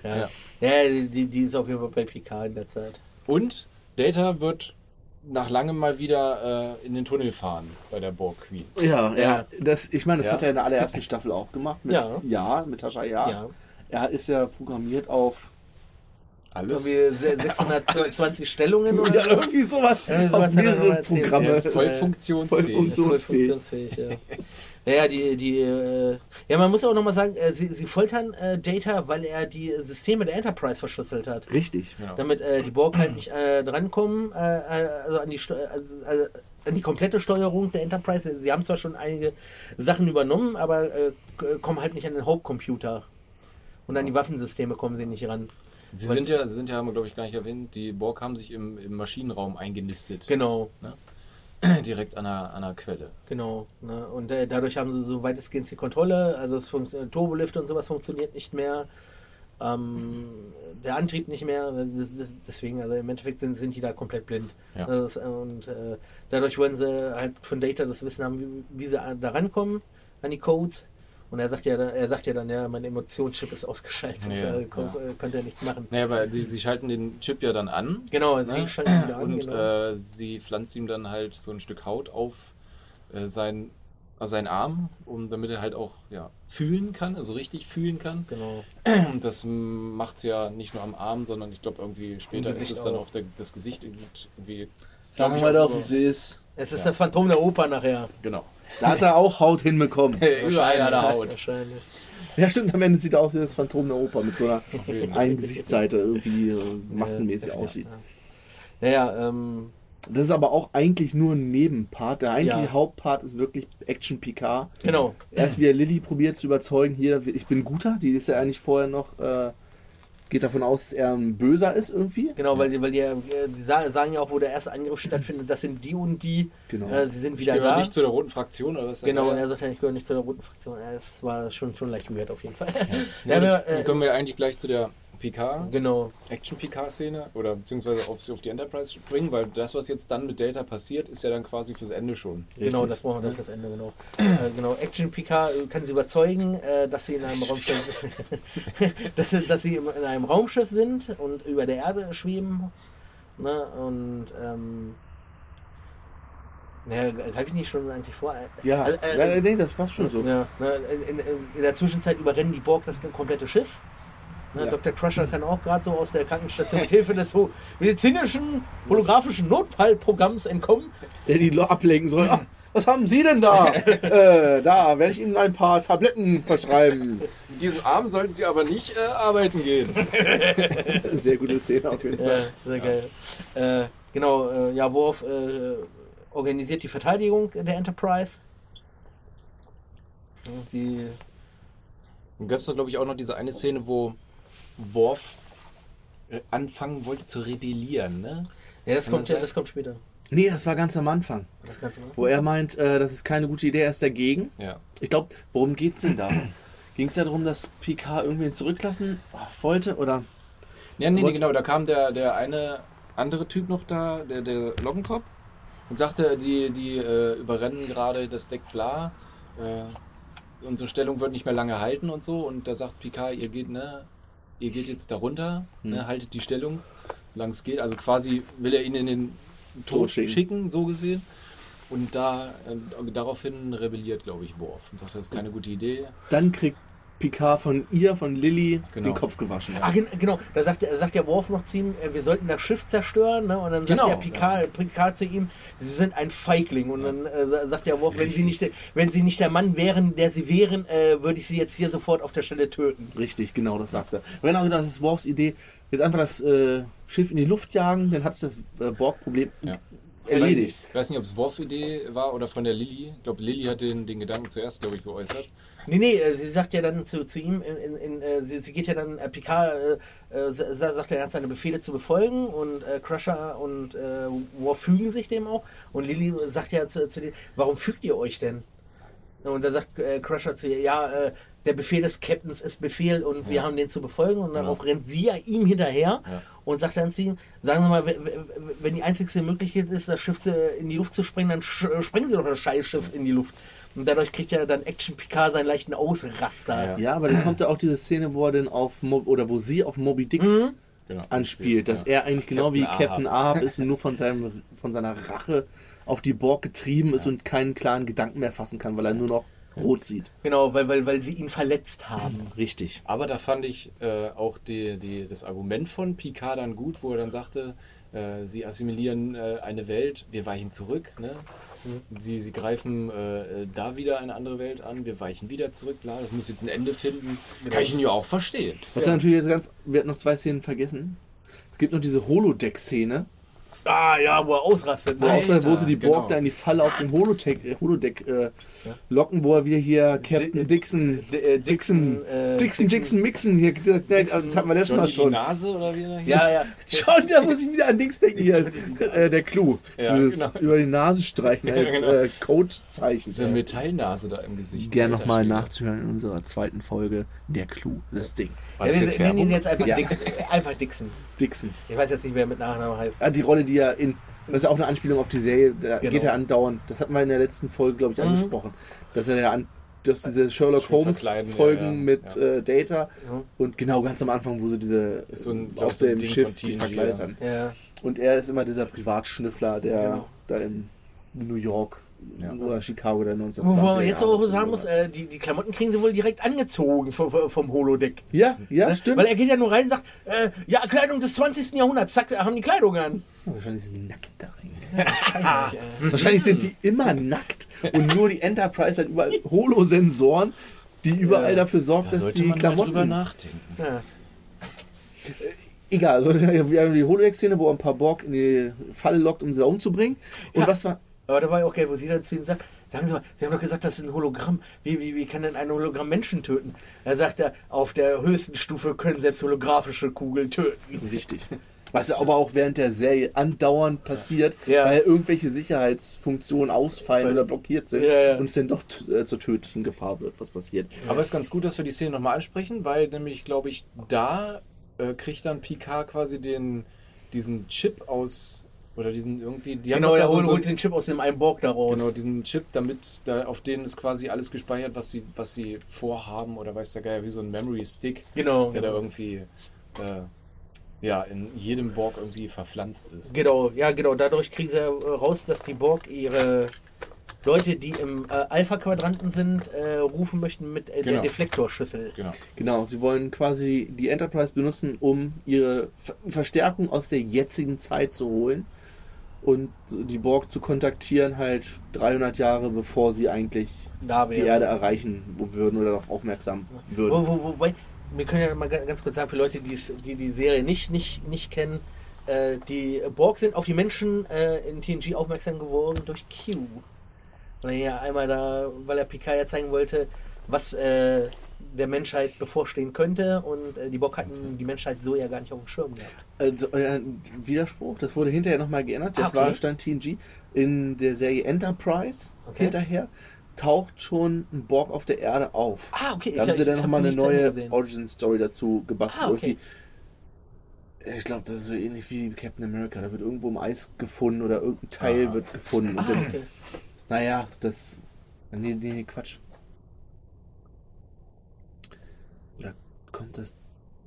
Ja. Ja. Ja, die, die ist auf jeden Fall bei Picard in der Zeit. Und Data wird nach langem mal wieder äh, in den Tunnel fahren bei der Borg Queen. Ja, Ja. ja. Das, ich meine, das Ja. hat er in der allerersten Staffel auch gemacht. Mit, Ja. ja, mit Tascha Ja. Ja. Er ist ja programmiert auf. Alles. Irgendwie se- 620 Stellungen oder Ja, so. irgendwie sowas. Ja, sowas er mehrere. Programme. Er ist voll Äh, funktionsfähig. voll Ist voll funktionsfähig. funktionsfähig, ja. Naja, die, die, äh, ja, man muss auch nochmal sagen, äh, sie, sie foltern äh, Data, weil er die Systeme der Enterprise verschlüsselt hat. Richtig. Ja. Damit äh, die Borg halt nicht äh, drankommen, äh, also an die, also, also an die komplette Steuerung der Enterprise. Sie haben zwar schon einige Sachen übernommen, aber äh, kommen halt nicht an den Hauptcomputer. Und an die Waffensysteme kommen sie nicht ran. Sie sind ja, sie sind ja, haben wir glaube ich gar nicht erwähnt, die Borg haben sich im, im Maschinenraum eingenistet. Genau, Direkt an der, an der Quelle. genau. Ne? Und äh, dadurch haben sie so weitestgehend die Kontrolle. Also es funktioniert, Turbolift und sowas funktioniert nicht mehr. Ähm, der Antrieb nicht mehr. Das, das, deswegen, also im Endeffekt sind, sind die da komplett blind. Ja. Also das, und äh, dadurch wollen sie halt von Data das Wissen haben, wie, wie sie da rankommen an die Codes. Und er sagt ja, er sagt ja dann, ja, mein Emotionschip ist ausgeschaltet, Ja, äh, ja. äh, konnte er nichts machen. Naja, weil sie, sie schalten den Chip ja dann an. Genau, ne? sie schalten ihn wieder an. Und genau. äh, sie pflanzt ihm dann halt so ein Stück Haut auf äh, sein, also seinen Arm, um, damit er halt auch ja, fühlen kann, also richtig fühlen kann. genau. Und das macht sie ja nicht nur am Arm, sondern ich glaube irgendwie später ist es dann auch. der, das Gesicht irgendwie, Sagen wir doch, wie es ist. Es ist Ja. das Phantom der Oper nachher. Genau. Da hat er auch Haut hinbekommen. Überall an der Haut. Wahrscheinlich. Ja, stimmt, am Ende sieht er aus wie das Phantom der Oper mit so einer einen Gesichtsseite irgendwie äh, maskenmäßig Ja, aussieht. Ja. Naja, ähm, Das ist aber auch eigentlich nur ein Nebenpart. Der eigentliche Ja. Hauptpart ist wirklich Action Picard. Genau. Erst wie er Lilly probiert zu überzeugen, hier, ich bin guter, die ist ja eigentlich vorher noch, äh, geht davon aus, dass er ein Böser ist irgendwie. Genau, weil, die, weil die, äh, die sa- sagen ja auch, wo der erste Angriff stattfindet, das sind die und die. Genau. Äh, sie sind Ich wieder gehöre da. nicht zu der roten Fraktion oder was? Genau, und ja. er sagt ja, ich gehöre nicht zu der roten Fraktion. Ja, Es war schon, schon leicht weird auf jeden Fall. Ja, Ja, dann, aber, dann äh, können wir eigentlich gleich zu der Picard, genau. Action-Picard-Szene oder beziehungsweise auf, auf die Enterprise springen, weil das, was jetzt dann mit Data passiert, ist ja dann quasi fürs Ende schon. Genau, das brauchen wir dann fürs Ende, genau. äh, genau, Action Picard äh, kann sie überzeugen, äh, dass sie in einem Raumschiff dass, dass sie in einem Raumschiff sind und über der Erde schweben. Ne? Und ähm, naja, greife ich nicht schon eigentlich vor? Äh, Ja, äh, äh, ja, nee, das passt schon so. Ja, ne, in, in, in der Zwischenzeit überrennen die Borg das komplette Schiff. Ne, Ja. Dr. Crusher kann auch gerade so aus der Krankenstation mit Hilfe des medizinischen, holographischen Notfallprogramms entkommen. Der die ablenken soll. Ah, was haben Sie denn da? äh, da werde ich Ihnen ein paar Tabletten verschreiben. Mit diesem Abend sollten Sie aber nicht äh, arbeiten gehen. Sehr gute Szene auf jeden Fall. Ja, sehr geil. Äh, genau, äh, ja, Worf äh, organisiert die Verteidigung der Enterprise. Die, Dann gab es da, glaube ich, auch noch diese eine Szene, wo Worf äh, anfangen wollte zu rebellieren, ne? ja, das Kann kommt, das ja, das kommt später. Nee, das war ganz am Anfang, Das Ganze mal. wo er meint, äh, das ist keine gute Idee, er ist dagegen. Ja. Ich glaube, worum geht's denn da? Ging es darum, dass Picard irgendwen zurücklassen wollte? Oder? Ja, nee, nee, genau, da kam der, der eine andere Typ noch da, der, der Loggenkopf, und sagte, die, die äh, überrennen gerade das Deck bla, äh, unsere Stellung wird nicht mehr lange halten und so, und da sagt Picard, ihr geht, ne, ihr geht jetzt da runter, Hm. ne, haltet die Stellung, solange es geht, also quasi will er ihn in den Tod Tod schicken. schicken. so gesehen. Und da äh, daraufhin rebelliert, glaube ich, Worf und sagt, das ist keine gute Idee. Dann kriegt Picard von ihr, von Lilly, Genau. den Kopf gewaschen. Ah, gen- genau, da sagt, der- sagt der Worf noch zu ihm, äh, wir sollten das Schiff zerstören, ne? Und dann Genau, sagt der Picard, Picard zu ihm, sie sind ein Feigling. Und dann äh, sagt der Worf, wenn sie, nicht, der- wenn sie nicht der Mann wären, der sie wären, äh, würde ich sie jetzt hier sofort auf der Stelle töten. Richtig, genau, das sagt er. Und genau, das ist Worfs Idee. Jetzt einfach das äh, Schiff in die Luft jagen, dann hat sich das äh, Borg-Problem Ja. erledigt. Ich weiß nicht, ob es Worf-Idee war oder von der Lilly. Ich glaube, Lilly hat den, den Gedanken zuerst, glaube ich, geäußert. Nee, nee, äh, sie sagt ja dann zu, zu ihm, in, in, in, äh, sie, sie geht ja dann, äh, Picard äh, äh, sa- sa- sagt, er hat seine Befehle zu befolgen und äh, Crusher und äh, Worf fügen sich dem auch. Und Lilly sagt ja zu, zu denen, warum fügt ihr euch denn? Und da sagt Crusher zu ihr, ja, der Befehl des Captains ist Befehl und wir Ja. haben den zu befolgen. Und darauf Genau. rennt sie ja ihm hinterher Ja. und sagt dann zu ihm, sagen Sie mal, wenn- die einzigste Möglichkeit ist, das Schiff in die Luft zu sprengen, dann sch sprengen Sie doch das Scheißschiff in die Luft. Und dadurch kriegt ja dann Action Picard seinen leichten Ausraster. Ja. Ja, aber dann kommt ja auch diese Szene, wo er denn auf Mo oder wo sie auf Moby Dick Mhm. Genau. anspielt, dass Ja. er eigentlich genau wie Captain Captain Ahab ist und nur von, seinem, von seiner Rache auf die Borg getrieben ist und keinen klaren Gedanken mehr fassen kann, weil er nur noch rot sieht. Genau, weil, weil, weil sie ihn verletzt haben. Richtig. Aber da fand ich äh, auch die, die, das Argument von Picard dann gut, wo er dann sagte, äh, sie assimilieren äh, eine Welt, wir weichen zurück. Ne? Sie, sie greifen äh, da wieder eine andere Welt an, wir weichen wieder zurück. Bla, das muss jetzt ein Ende finden. Kann ich ihn ja auch verstehen. Was ja. natürlich jetzt ganz, wir hatten noch zwei Szenen vergessen. Es gibt noch diese Holodeck-Szene, Ah ja, wo er ausrastet. wo, Ne? so- wo sie die Borg genau. da in die Falle auf dem Holodeck, äh, Holodeck äh, locken, wo er wieder hier Captain Di- Dixon, D- äh, Dixon, äh, Dixon, Dixon, Mixon, hier, das, das hatten wir letztes Mal Johnny die schon. Nase oder wie? Ja, ja. Schon, da muss ich wieder an Dings denken hier. Äh, der Clou. Ja, Dieses genau. über die Nase streichen als Ja, genau. äh, Codezeichen. Diese Metallnase da im Gesicht. Gerne nochmal nachzuhören in unserer zweiten Folge. Der Clou, das Ding. Ja, wir jetzt nennen ihn jetzt einfach, Ja. Dick, einfach Dixon. Dixon. Ich weiß jetzt nicht, wer mit Nachnamen heißt. Ah, die Rolle, die er in. Das ist auch eine Anspielung auf die Serie. Da Genau. geht er andauernd. Das hatten wir in der letzten Folge, glaube ich, Mhm. angesprochen. Dass er ja an. Dass diese Sherlock Holmes Folgen ja, ja. mit Ja. Äh, Data Ja. und genau ganz am Anfang, wo sie diese so ein- auf so dem Schiff die. Ja. Und er ist immer dieser Privatschnüffler, der Genau. da in New York Ja. oder Chicago der Wo 1920 wo man jetzt auch sagen muss, äh, die, die Klamotten kriegen sie wohl direkt angezogen vom, vom Holodeck. Ja, ja, Ne? stimmt. Weil er geht ja nur rein und sagt, äh, ja, Kleidung des 20. Jahrhunderts, zack, haben die Kleidung an. Wahrscheinlich sind die nackt da rein. Wahrscheinlich, äh. Wahrscheinlich sind die immer nackt und nur die Enterprise hat überall Holosensoren, die überall Ja. dafür sorgt, Da dass die man mal drüber Klamotten. nachdenken. Ja. Egal, also wir haben die Holodeck-Szene, wo er ein paar Borg in die Falle lockt, um sie da umzubringen. Und Ja. was war. Aber da war ja okay, wo sie dann zu ihm sagt, sagen Sie mal, Sie haben doch gesagt, das ist ein Hologramm. Wie, wie, wie kann denn ein Hologramm Menschen töten? Da sagt er, auf der höchsten Stufe können selbst holographische Kugeln töten. Richtig. Was ja aber auch während der Serie andauernd passiert, Ja. weil irgendwelche Sicherheitsfunktionen ausfallen Weil- oder blockiert sind Ja, ja. und es dann doch äh, zur tödlichen Gefahr wird, was passiert. Aber es ist ganz gut, dass wir die Szene nochmal ansprechen, weil nämlich, glaube ich, da äh, kriegt dann Picard quasi den, diesen Chip aus, oder diesen irgendwie, die Genau, er da so, holt, so, holt den Chip aus dem einen Borg daraus. genau, diesen Chip, damit da auf denen ist quasi alles gespeichert, was sie, was sie vorhaben, oder weiß der Geier, wie so ein Memory Stick, Genau. der da irgendwie, äh, ja, in jedem Borg irgendwie verpflanzt ist. Genau, ja, genau. Dadurch kriegen sie äh, raus, dass die Borg ihre Leute, die im äh, Alpha-Quadranten sind, äh, rufen möchten mit äh, der Genau. Deflektorschüssel. Genau. Genau, sie wollen quasi die Enterprise benutzen, um ihre Ver Verstärkung aus der jetzigen Zeit zu holen und die Borg zu kontaktieren, halt 300 Jahre bevor sie eigentlich Da die. Erde erreichen würden oder darauf aufmerksam würden. Wo, wo, wobei, wir können ja mal ga- ganz kurz sagen, für Leute, die die Serie nicht, nicht, nicht kennen, äh, die Borg sind auf die Menschen äh, in TNG aufmerksam geworden durch Q. Weil er ja einmal da, weil er Picard ja zeigen wollte, was äh, der Menschheit bevorstehen könnte und äh, die Borg hatten die Menschheit so ja gar nicht auf dem Schirm gehabt. Äh, so, äh, Widerspruch, das wurde hinterher nochmal geändert. Jetzt Ah, okay. war stand TNG in der Serie Enterprise Okay. hinterher taucht schon ein Borg auf der Erde auf. Ah, okay. Da haben sie dann hab nochmal eine neue. Origin-Story dazu gebastelt. Ah, okay. Irgendwie. Ich glaube, das ist so ähnlich wie Captain America. Da wird irgendwo im Eis gefunden oder irgendein Teil Ah. wird gefunden. Ah, dann, okay. Naja, das. Nee, nee, Quatsch. Kommt das.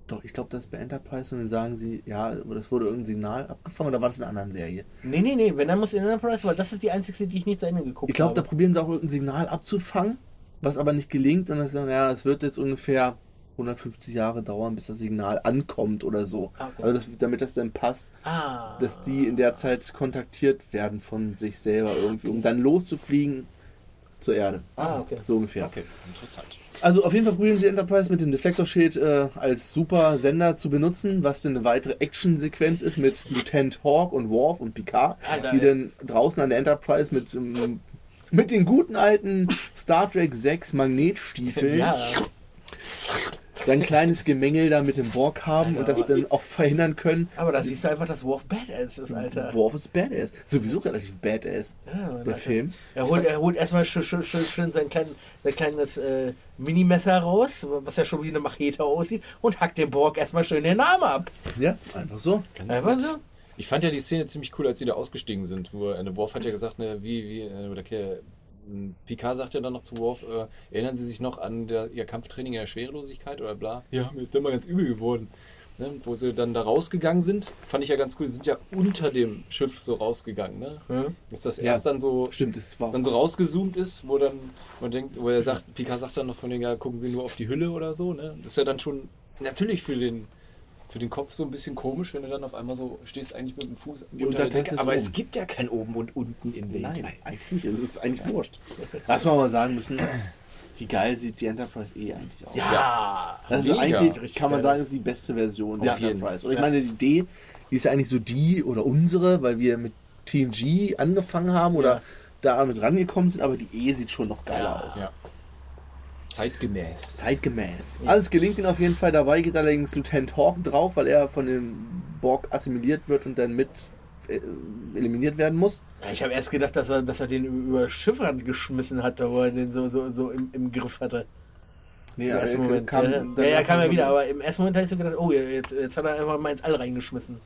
Doch, ich glaube, das ist bei Enterprise und dann sagen sie, ja, das wurde irgendein Signal abgefangen oder war das in einer anderen Serie? Nee, nee, nee, wenn dann muss in Enterprise, weil das ist die einzige, die ich nicht zu Ende geguckt Ich glaube, da habe. probieren sie auch irgendein Signal abzufangen, was aber nicht gelingt und dann sagen, ja, es wird jetzt ungefähr 150 Jahre dauern, bis das Signal ankommt oder so. Ah, okay. Also das, damit das dann passt, ah. dass die in der Zeit kontaktiert werden von sich selber irgendwie, um dann loszufliegen zur Erde. Ah, okay. So ungefähr. Okay, interessant. Also auf jeden Fall probieren sie Enterprise mit dem Deflektorschild äh, als super Sender zu benutzen, was dann eine weitere Action-Sequenz ist mit Lieutenant Hawk und Worf und Picard, Alter, die dann draußen an der Enterprise mit, ähm, mit den guten alten Star Trek 6 Magnetstiefeln Ja, dann ein kleines Gemengel da mit dem Borg haben und das dann auch verhindern können. aber da siehst du einfach, dass Worf Badass ist, Alter. Worf ist badass. Sowieso relativ badass. Ja, Mann, Der Alter. Film. Er holt, er holt erstmal schön, schön, schön, schön sein, klein, sein kleines äh, Minimesser raus, was ja schon wie eine Machete aussieht, und hackt dem Borg erstmal schön den Arm ab. Ja, einfach so. Ganz Einfach nett. so? Ich fand ja die Szene ziemlich cool, als sie da ausgestiegen sind. Wo eine Worf hat ja gesagt, ne, wie, wie, äh, oder okay, Picard sagt ja dann noch zu Worf, äh, erinnern Sie sich noch an der, Ihr Kampftraining in der Schwerelosigkeit oder bla? Ja, mir ist immer ganz übel geworden. Ne, wo sie dann da rausgegangen sind, fand ich ja ganz cool. Sie sind ja unter dem Schiff so rausgegangen. Ne? Hm? Dass das Ja. erst dann so, Stimmt, das war. dann so rausgezoomt ist, wo dann man denkt, wo er sagt, Picard sagt dann noch von den, ja, gucken Sie nur auf die Hülle oder so. Ne? Das ist ja dann schon natürlich für den für den Kopf so ein bisschen komisch, wenn du dann auf einmal so stehst eigentlich mit dem Fuß Die unter der Decke, ist aber oben. es gibt ja kein oben und unten im Weltall. Nein, eigentlich nicht. Es ist eigentlich wurscht. Was wir mal sagen müssen, wie geil sieht die Enterprise eh eigentlich aus. Ja. Das ist Mega. eigentlich, Richtig kann man geil. sagen, ist die beste Version der Auf jeden Enterprise. Und ich Ja. meine, die Idee, die ist ja eigentlich so die oder unsere, weil wir mit TNG angefangen haben oder Ja. da mit rangekommen sind, aber die E sieht schon noch geiler Ja. aus. Ja. Zeitgemäß. Zeitgemäß. Alles gelingt ihnen auf jeden Fall. Dabei geht allerdings Lieutenant Hawk drauf, weil er von dem Borg assimiliert wird und dann mit äh, eliminiert werden muss. Ja, Ich habe erst gedacht, dass er, dass er den über Schiffrand geschmissen hat, wo er den so, so, so im, im Griff hatte. Nee, Im ersten er Moment. kam- ja, ja, ja, kam er wieder, aber im ersten Moment habe ich so gedacht, oh, jetzt, jetzt hat er einfach mal ins All reingeschmissen.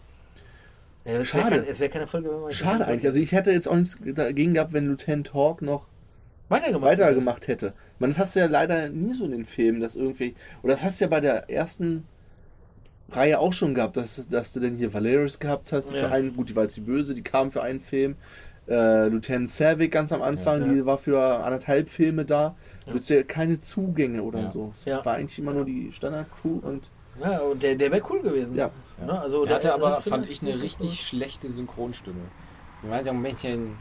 Ja, es wäre Schade. keine, es wär keine Folge, wenn man Schade eigentlich. Also ich hätte jetzt auch nichts dagegen gehabt, wenn Lieutenant Hawk noch weitergemacht, weitergemacht hätte. Man, das hast du ja leider nie so in den Filmen, dass irgendwie. Oder das hast du ja bei der ersten Reihe auch schon gehabt, dass, dass du denn hier Valeris gehabt hast, Ja. für einen, gut, die war jetzt die Böse, die kam für einen Film. Äh, Lieutenant Savick ganz am Anfang, Ja. die war für anderthalb Filme da. Ja. Du hast ja keine Zugänge oder Ja. so. Es Ja. war eigentlich immer nur die Standard-Crew und Ja, und der, der wäre cool gewesen. Ja. Ne, also Der hatte aber, fand ich, eine richtig schlechte Synchronstimme. Die war so ein bisschen,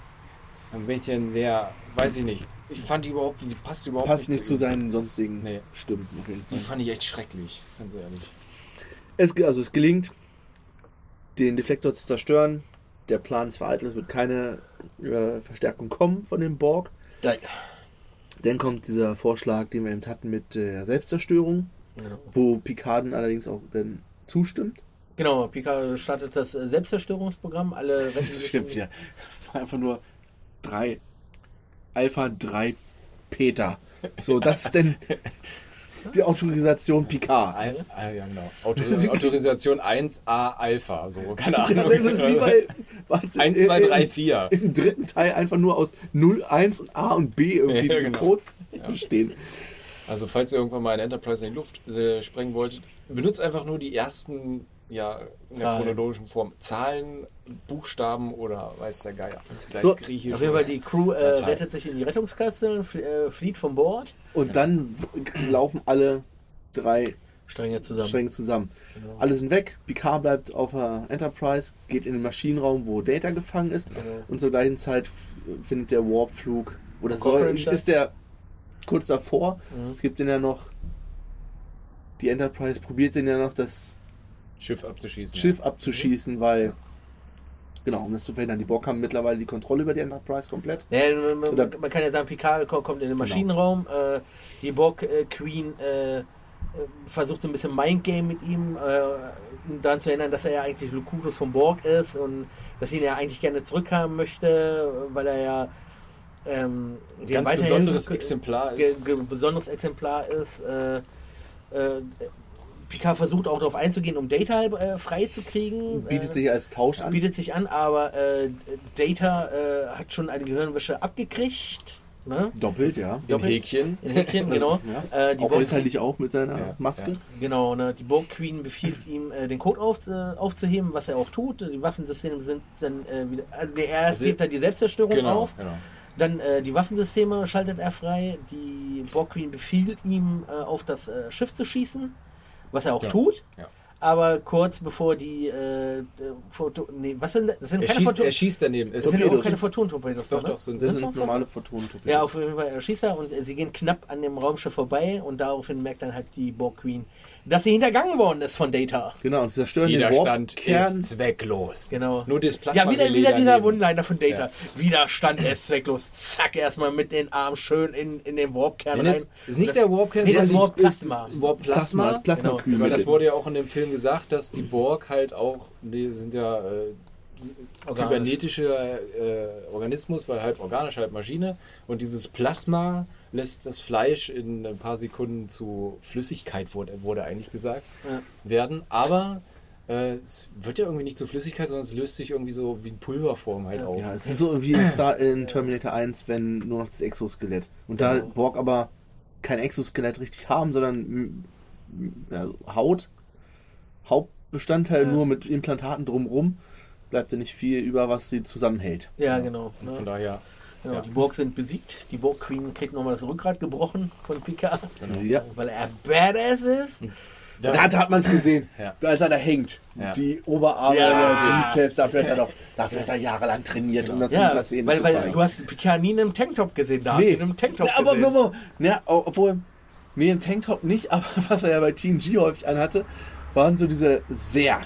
ein bisschen sehr, weiß ich nicht. Ich fand die überhaupt, die passt überhaupt passt nicht zu ihm. seinen sonstigen Nee. Stimmen auf jeden Die Fall. fand ich echt schrecklich, ganz ehrlich. Es, also es gelingt den Deflektor zu zerstören. Der Plan ist vereitelt, es wird keine äh, Verstärkung kommen von dem Borg. Nein. Dann kommt dieser Vorschlag, den wir eben hatten mit der Selbstzerstörung, Genau. wo Picarden allerdings auch dann zustimmt. Genau, Picard startet das äh, Selbstzerstörungsprogramm. Alle Das stimmt, ja. Einfach nur drei Alpha, drei Peter. So, das ist denn die Autorisation Picard. Ein, ah, ja, genau. Autor Autorisation 1A Alpha, so, keine Ja, Ahnung. das ist wie bei was, 1, 2, im- 3, 4. Im dritten Teil einfach nur aus 0, 1 und A und B irgendwie Ja, diese genau. Codes bestehen. Also, falls ihr irgendwann mal eine Enterprise in die Luft äh, sprengen wolltet, benutzt einfach nur die ersten, ja, in der Zahlen. chronologischen Form. Zahlen, Buchstaben oder weiß der Geier. Sei So. Auf jeden Fall, die Crew äh, rettet sich in die Rettungskapsel, fl äh, flieht vom Bord. Und dann laufen alle drei Stränge zusammen. Stränge zusammen. Genau. Alle sind weg. Picard bleibt auf der Enterprise, geht in den Maschinenraum, wo Data gefangen ist. Genau. Und zur gleichen Zeit findet der Warpflug oder soll, ist der kurz davor. Mhm. Es gibt den ja noch. Die Enterprise probiert den ja noch das Schiff abzuschießen. Schiff abzuschießen, weil. Genau, um das zu verhindern. Die Borg haben mittlerweile die Kontrolle über die Enterprise komplett. Ja, man, Oder- man kann ja sagen, Picard ko- kommt in den Maschinenraum, äh, die Borg äh, Queen äh, äh, versucht so ein bisschen Mindgame mit ihm, äh, ihn daran zu erinnern, dass er ja eigentlich Locutus vom Borg ist und dass ihn ja eigentlich gerne zurückhaben möchte, weil er ja ähm, Ein ganz besonderes Exemplar ge, ist. ge, besonderes Exemplar ist. Picard versucht auch darauf einzugehen, um Data äh, freizukriegen. Bietet äh, sich als Tausch an. bietet sich an, aber äh, Data äh, hat schon eine Gehirnwäsche abgekriegt. Ne? Doppelt, ja. Im doppelt. Häkchen. In Häkchen, genau. Ja. Äh, die Auch Borg, äußerlich auch mit seiner Ja, Maske. ja. genau, ne? die Borg Queen befiehlt ihm, äh, den Code auf, äh, aufzuheben, was er auch tut. Die Waffensysteme sind dann äh, wieder. Also der erst Also- hebt er die Selbstzerstörung Genau, auf. genau. Dann äh, die Waffensysteme schaltet er frei. Die Borg Queen befiehlt ihm, äh, auf das äh, Schiff zu schießen, was er auch Ja. tut. Ja. Aber kurz bevor die äh, äh, Foto. Nee, was sind das? sind Er keine schießt, Photo er schießt daneben. Es das sind auch keine Photon-Torpedos. Doch, ne? doch, sind- Das sind normale Photonen-Torpedos. Ja, auf jeden Fall schießt er und äh, sie gehen knapp an dem Raumschiff vorbei und daraufhin merkt dann halt die Borg Queen, dass sie hintergangen worden ist von Data. Genau, und sie zerstören den Widerstand ist zwecklos. Genau. Nur das Plasma Ja, wieder, wieder dieser. One-Liner von Data. Ja. Widerstand ist zwecklos. Zack, erstmal mit den Armen schön in, in den Warp-Kern Nee, rein. das ist nicht der Warp-Kern, Nee, das sondern Warp Plasma. Das Warp Plasma, Plasma. das Plasmakühl. Genau. Weil das wurde ja auch in dem Film gesagt, dass die Borg halt auch, die sind ja äh, kybernetischer äh, Organismus, weil halb organisch, halb Maschine. Und dieses Plasma lässt das Fleisch in ein paar Sekunden zu Flüssigkeit, wurde, wurde eigentlich gesagt, Ja. werden. Aber äh, es wird ja irgendwie nicht zu Flüssigkeit, sondern es löst sich irgendwie so wie in Pulverform halt auf. Ja, es ist so wie in, Star, in Terminator 1, wenn nur noch das Exoskelett. Und da Genau. Borg aber kein Exoskelett richtig haben, sondern mm, ja, Haut, Hauptbestandteil Ja. nur mit Implantaten drumrum, bleibt ja nicht viel über, was sie zusammenhält. Ja, genau. Und von Ne? daher, genau. ja. Die Borg sind besiegt. Die Borg Queen kriegt nochmal das Rückgrat gebrochen von Picard, genau. Ja. weil er Badass ist. Da- Da hat, man es gesehen, Ja. da als er da hängt. Ja. Die Oberarme, Ja. der Bizeps, dafür hat er doch, dafür hat er jahrelang trainiert, um das Ja, dieser Szene weil, zu weil zeigen. du hast Picard nie in einem Tanktop gesehen. Da hast du ihn in einem Tanktop aber, gesehen. aber, ja, obwohl, nee, im Tanktop nicht, aber was er ja bei TNG häufig anhatte, waren so diese sehr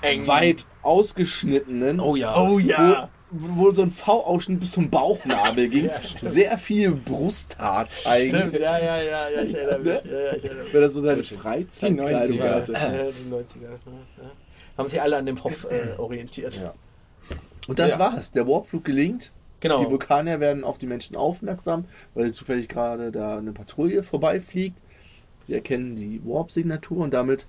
Eng. weit ausgeschnittenen, Oh ja. Oh ja. Wo, wo so ein V-Ausschnitt bis zum Bauchnabel ging, Ja, sehr viel Brusthaar zeigen, Stimmt, ja, ja, ja, ja, ich erinnere mich. Ne? Ja, ja, ich erinnere mich. wenn er so seine Die Freizeitkleidung 90er. hatte. Ja, die 90er. Ja. Haben sich alle an dem Hoff äh, orientiert. Ja. Und das Ja. war's. Der Warpflug gelingt. Genau. Die Vulkanier werden auf die Menschen aufmerksam, weil zufällig gerade da eine Patrouille vorbeifliegt. Sie erkennen die Warp-Signatur und damit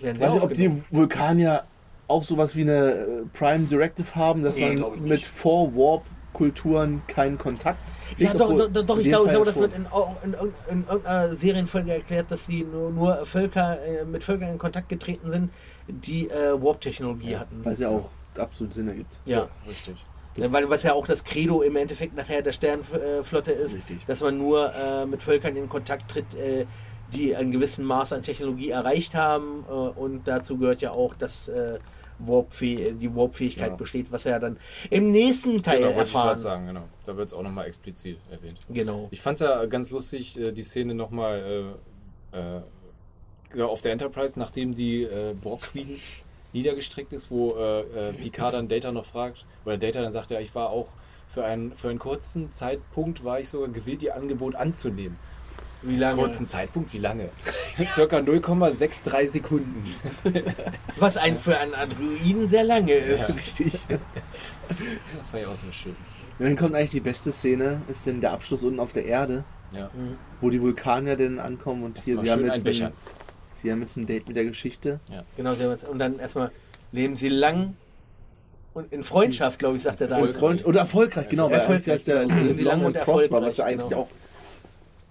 Werden sie weiß nicht, ob die. Vulkanier auch sowas wie eine äh, Prime Directive haben, dass Nee, glaub man mit Vor-Warp-Kulturen keinen Kontakt Ja, doch, doch, doch in ich glaube, Fall glaube das wird in, in, in, in irgendeiner Serienfolge erklärt, dass sie nur, nur Völker äh, mit Völkern in Kontakt getreten sind, die äh, Warp-Technologie hatten. Weil es ja auch absolut Sinn ergibt. Ja. richtig. Das- Weil, was ja auch das Credo im Endeffekt nachher der Sternflotte ist, Richtig. dass man nur äh, mit Völkern in Kontakt tritt, äh, die ein gewissen Maß an Technologie erreicht haben. Äh, und dazu gehört ja auch, dass Warp-Fäh- die Warp-Fähigkeit Ja. besteht, was wir ja dann im nächsten Teil Genau, wollte ich erfahren. sagen, genau. Da wird es auch nochmal explizit erwähnt. Genau. Ich fand ja ganz lustig, äh, die Szene nochmal äh, äh, auf der Enterprise, nachdem die äh, Borg Queen niedergestreckt ist, wo äh, äh, Picard dann Data noch fragt, oder Data dann sagt, ja, ich war auch für einen, für einen kurzen Zeitpunkt, war ich sogar gewillt, ihr Angebot anzunehmen. Wie lange? Kurzen Zeitpunkt, wie lange? Circa 0,63 Sekunden. Was ein für einen Androiden sehr lange ist. Richtig. Das fand ich auch so schön. Und dann kommt eigentlich die beste Szene, ist denn der Abschluss unten auf der Erde, Ja. wo die Vulkanier denn ankommen und hier, Erstmal sie haben, jetzt ein, sie haben jetzt ein Date mit der Geschichte. Genau, sie haben jetzt- und dann erstmal leben sie lang und in Freundschaft, glaube ich, sagt er da. Erfolgreich. Freund, oder erfolgreich, genau, weil Erfolgreich, als der genau. Lang Long und and Prosper, erfolgreich, was ja eigentlich genau. auch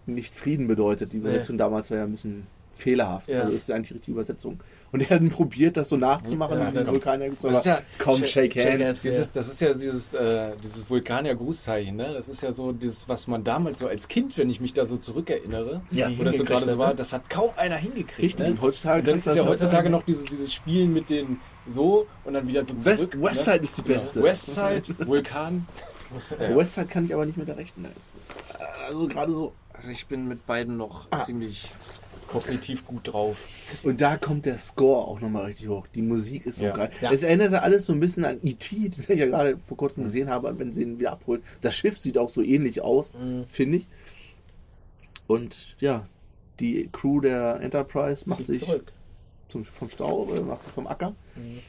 nicht Frieden bedeutet. Die Übersetzung damals war ja ein bisschen fehlerhaft. Ja. Also ist ja eigentlich die richtige Übersetzung. Und er hat dann probiert, das so nachzumachen, Ja, wie die. Vulkanier. Das ist ja- komm, Shake- shake, hands. hands. Dieses, das ist ja dieses, äh, dieses Vulkanier-Grußzeichen, ne? Das ist ja so das, was man damals so als Kind, wenn ich mich da so zurückerinnere, Ja, wo das so gerade so hat, war, ne? das hat kaum einer hingekriegt. Richtig, Ne? und heutzutage Und dann ist ja heutzutage noch dieses, dieses Spielen mit den so und dann wieder so West, zurück. Westside ne? ist die Genau. beste. Westside, Vulkan. Ja. Westside kann ich aber nicht mit der rechten. Also gerade so. Also ich bin mit beiden noch Ah. ziemlich kognitiv gut drauf. Und da kommt der Score auch nochmal richtig hoch. Die Musik ist so Ja. geil. Ja. Es erinnerte alles so ein bisschen an E.T., den ich ja gerade vor kurzem gesehen habe, wenn sie ihn wieder abholen. Das Schiff sieht auch so ähnlich aus, Mhm. finde ich. Und ja, die Crew der Enterprise macht Fliegt sich zurück. zum, vom Stau, äh, macht sich vom Acker. Mhm.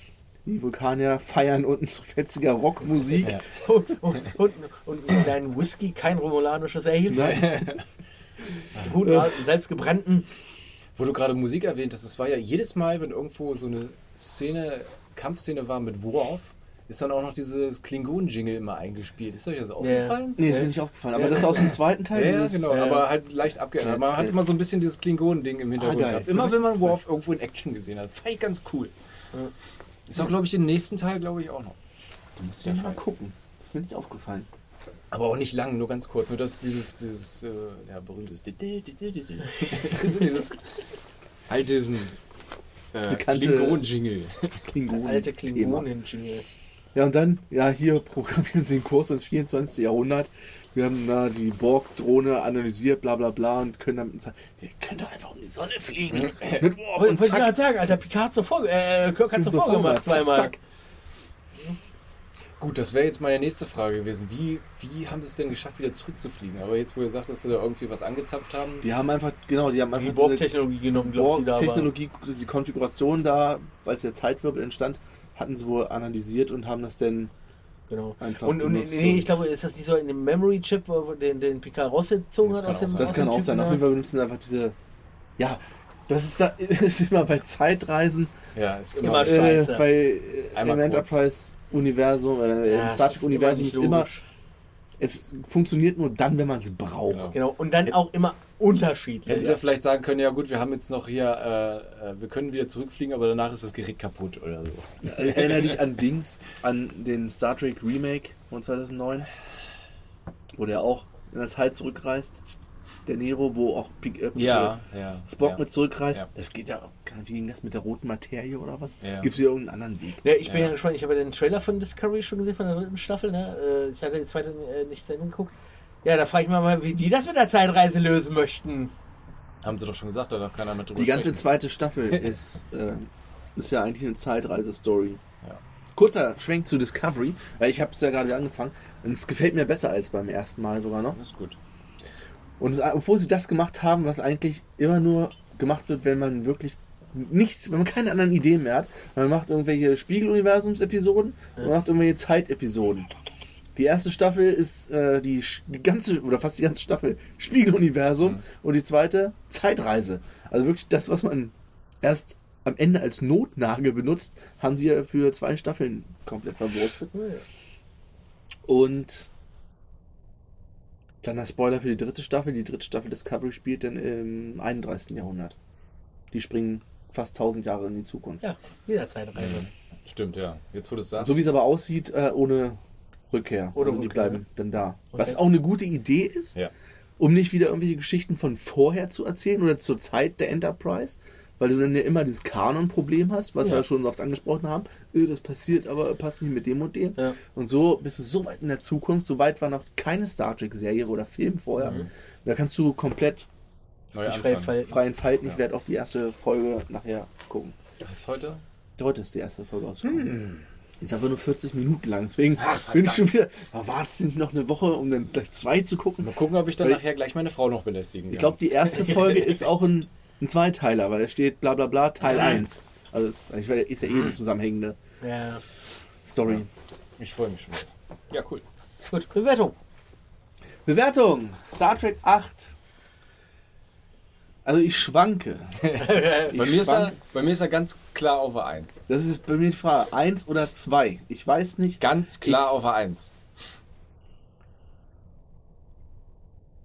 Die Vulkanier feiern unten zu fetziger Rockmusik. Ja. Und, und, und, und einen kleinen Whisky, kein romulanisches Ale. Guten, selbstgebrannten. Wo du gerade Musik erwähnt hast, es war ja jedes Mal, wenn irgendwo so eine Szene, Kampfszene war mit Worf, ist dann auch noch dieses Klingonen-Jingle immer eingespielt. Ist euch das aufgefallen? Nee, das ist mir nicht aufgefallen. Aber das ist aus dem zweiten Teil. Ja, ja, dieses- genau, Ja. aber halt leicht abgeändert. Ja, Man hat immer so ein bisschen dieses Klingonen-Ding im Hintergrund Ah, geil. gehabt. Immer wenn man Worf irgendwo in Action gesehen hat. Das fand ich ganz cool. Ja. Ist auch, glaube ich, im nächsten Teil, glaube ich, auch noch. Du musst ja mal gucken. Das ist mir nicht aufgefallen. Aber auch nicht lang, nur ganz kurz. Nur das, dieses, dieses, äh, ja, berühmtes. dieses, halt diesen äh, bekannte- Klingonen-Jingle. Klingonen. Alte. Klingonen-Jingle. Ja, und dann, ja, hier programmieren sie einen Kurs ins 24. Jahrhundert. Wir haben da die Borg-Drohne analysiert, bla bla bla, und können damit sagen, ihr könnt doch einfach um die Sonne fliegen. Mit Warp Wollte und wollte ich sagen, Alter, Picard hat zuvor, äh, Kirk hat zuvor Sofort gemacht, zack, zweimal. zack. Gut, das wäre jetzt meine nächste Frage gewesen. Wie, wie haben sie es denn geschafft, wieder zurückzufliegen? Aber jetzt, wo ihr sagt, dass sie da irgendwie was angezapft haben. Die haben einfach, genau, die haben Die einfach diese Borg-Technologie genommen, glaube ich, die. Borg-Technologie, die Konfiguration da, als der Zeitwirbel entstand, hatten sie wohl analysiert und haben das dann Genau. einfach Und, und nee, ich glaube, ist das nicht so in dem Memory-Chip, wo den, den Picard rausgezogen Das hat kann aus dem auch sein. Das aus kann dem auch Typen sein. Auf jeden Fall benutzen sie einfach diese, ja, das ist, da, ist immer bei Zeitreisen, Ja, ist immer, Immer äh, Scheiße. bei äh, Einmal im Enterprise-Universum, oder Ja, im es Star ist Trek-Universum nicht ist immer, logisch. es funktioniert nur dann, wenn man es braucht. Genau. Genau, und dann auch immer unterschiedlich. Hätten sie ja vielleicht sagen können, ja gut, wir haben jetzt noch hier, äh, äh, wir können wieder zurückfliegen, aber danach ist das Gerät kaputt oder so. Erinnere dich an Dings, an den Star Trek Remake von 2009, wo der auch in der Zeit zurückreist. Der Nero, wo auch Pik- äh, ja. Spock ja. mit zurückreist. Ja. Das geht ja auch, wie ging das mit der roten Materie oder was? Ja. Gibt es hier irgendeinen anderen Weg? Ja, ich bin Ja. ja gespannt, ich habe ja den Trailer von Discovery schon gesehen, von der dritten Staffel. Ne? Äh, Ich hatte die zweite äh, nicht zu Ende geguckt. Ja, da frage ich mich mal, wie die das mit der Zeitreise lösen möchten. Haben sie doch schon gesagt, da darf keiner mehr drüber Die ganze sprechen. zweite Staffel ist, äh, ist ja eigentlich eine Zeitreise-Story. Ja. Kurzer Schwenk zu Discovery, weil ich habe es ja gerade wieder angefangen und es gefällt mir besser als beim ersten Mal sogar noch. Das ist gut. Und obwohl sie das gemacht haben, was eigentlich immer nur gemacht wird, wenn man wirklich nichts, wenn man keine anderen Ideen mehr hat. Man macht irgendwelche Spiegeluniversums-Episoden und man macht irgendwelche Zeitepisoden. Die erste Staffel ist äh, die, die ganze, oder fast die ganze Staffel Spiegeluniversum Mhm. und die zweite Zeitreise. Also wirklich das, was man erst am Ende als Notnagel benutzt, haben sie ja für zwei Staffeln komplett verwurstet. Und kleiner Spoiler für die dritte Staffel. Die dritte Staffel Discovery spielt dann im 31. Jahrhundert. Die springen fast 1000 Jahre in die Zukunft. Ja, wieder Zeitreise. Stimmt, ja. Jetzt, wo du es sagst. So wie es aber aussieht, äh, ohne Rückkehr. Ohne also die Rückkehr. bleiben dann da. Okay. Was auch eine gute Idee ist, Ja. um nicht wieder irgendwelche Geschichten von vorher zu erzählen oder zur Zeit der Enterprise. Weil du dann ja immer dieses Kanon-Problem hast, was Ja. wir schon oft angesprochen haben. Äh, das passiert, aber passt nicht mit dem und dem. Ja. Und so bist du so weit in der Zukunft, so weit war noch keine Star Trek-Serie oder Film vorher. Mhm. Da kannst du komplett Neuer Die frei Anfang. falten. frei entfalten. Ich werde auch die erste Folge nachher gucken. Was ist heute? Heute ist die erste Folge rausgekommen. Ist aber nur 40 Minuten lang, deswegen Ach, bin ich schon wieder. Wartest du nicht noch eine Woche, um dann gleich zwei zu gucken? Mal gucken, ob ich dann Weil- nachher gleich meine Frau noch belästigen Ich glaube, die erste Folge ist auch ein, ein Zweiteiler, weil da steht bla bla bla Teil 1. Also weiß, ist ja eh eine zusammenhängende Ja. Story. Ich freue mich schon. Ja, cool. Gut, Bewertung. Bewertung: Star Trek 8. Also ich schwanke. Bei Ich mir, ist er, schwank- bei mir ist er ganz klar auf der 1. Das ist bei mir die Frage. 1 oder 2? Ich weiß nicht. Ganz klar Ich- auf der 1.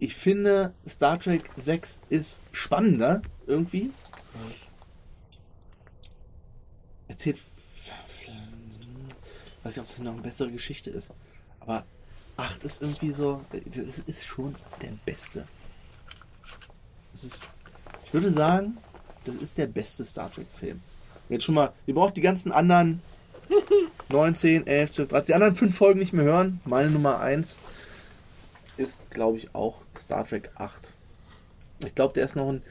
Ich finde, Star Trek 6 ist spannender irgendwie. Erzählt. Weiß nicht, ob das noch eine bessere Geschichte ist. Aber 8 ist irgendwie so. Das ist schon der beste. Das ist, ich würde sagen, das ist der beste Star Trek-Film. Jetzt schon mal. Ihr braucht die ganzen anderen 9, 10, 11, 12, 13. Die anderen fünf Folgen nicht mehr hören. Meine Nummer 1 ist, glaube ich, auch Star Trek 8. Ich glaube, der ist noch ein.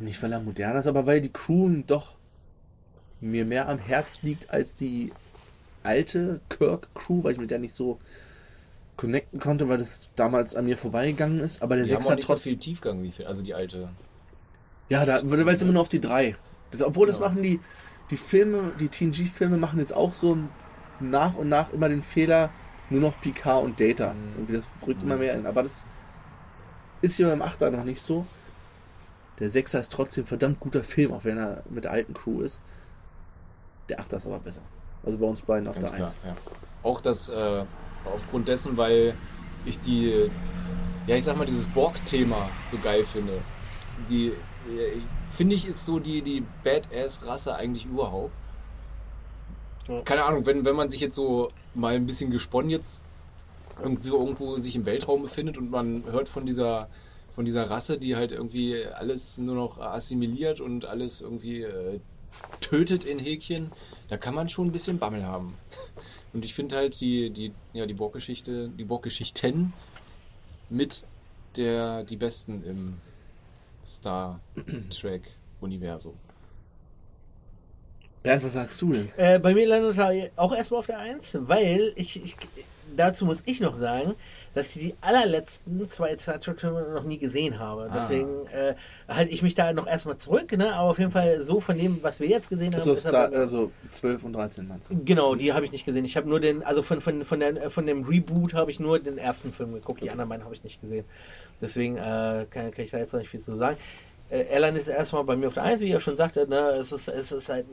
Nicht weil er moderner ist, aber weil die Crew doch mir mehr am Herz liegt als die alte Kirk-Crew, weil ich mit der nicht so connecten konnte, weil das damals an mir vorbeigegangen ist. Aber der Die haben auch Sechser nicht so trotzdem. viel Tiefgang wie viel, also die alte. Ja, da weil es immer nur auf die drei. Das, obwohl das Ja. machen die, die Filme, die TNG-Filme machen jetzt auch so nach und nach immer den Fehler, nur noch Picard und Data. Mhm. Irgendwie das rückt Mhm. immer mehr in. Aber das ist hier beim Achter noch nicht so. Der Sechser ist trotzdem ein verdammt guter Film, auch wenn er mit der alten Crew ist. Der Achter ist aber besser. Also bei uns beiden auf Ganz der klar, Eins. ja. Auch das, äh, aufgrund dessen, weil ich die, ja, ich sag mal, dieses Borg-Thema so geil finde. Die, äh, ich, finde ich, ist so die, die Badass-Rasse eigentlich überhaupt. Ja. Keine Ahnung, wenn, wenn man sich jetzt so mal ein bisschen gesponnen jetzt irgendwie irgendwo sich im Weltraum befindet und man hört von dieser von dieser Rasse, die halt irgendwie alles nur noch assimiliert und alles irgendwie äh, tötet in Häkchen, da kann man schon ein bisschen Bammel haben. Und ich finde halt die, die, ja, die Borg-Geschichte, die Borg-Geschichten mit der, die besten im Star Trek-Universum. Bernd, was sagst du denn? Äh, bei mir landet er auch erstmal auf der 1, weil ich, ich dazu muss ich noch sagen, dass ich die allerletzten zwei Star Trek Filme noch nie gesehen habe. Ah. Deswegen äh, halte ich mich da noch erstmal zurück, ne? aber auf jeden Fall so von dem, was wir jetzt gesehen haben. Also, ist er Star, mir- also 12 und 13 meinst du? Genau, die habe ich nicht gesehen. Ich habe nur den, also von, von, von, der, von dem Reboot habe ich nur den ersten Film geguckt, die anderen beiden habe ich nicht gesehen. Deswegen äh, kann, kann ich da jetzt noch nicht viel zu sagen. Äh, Airline ist erstmal bei mir auf der Eins, wie ihr schon sagte, ne, es ist, es ist halt,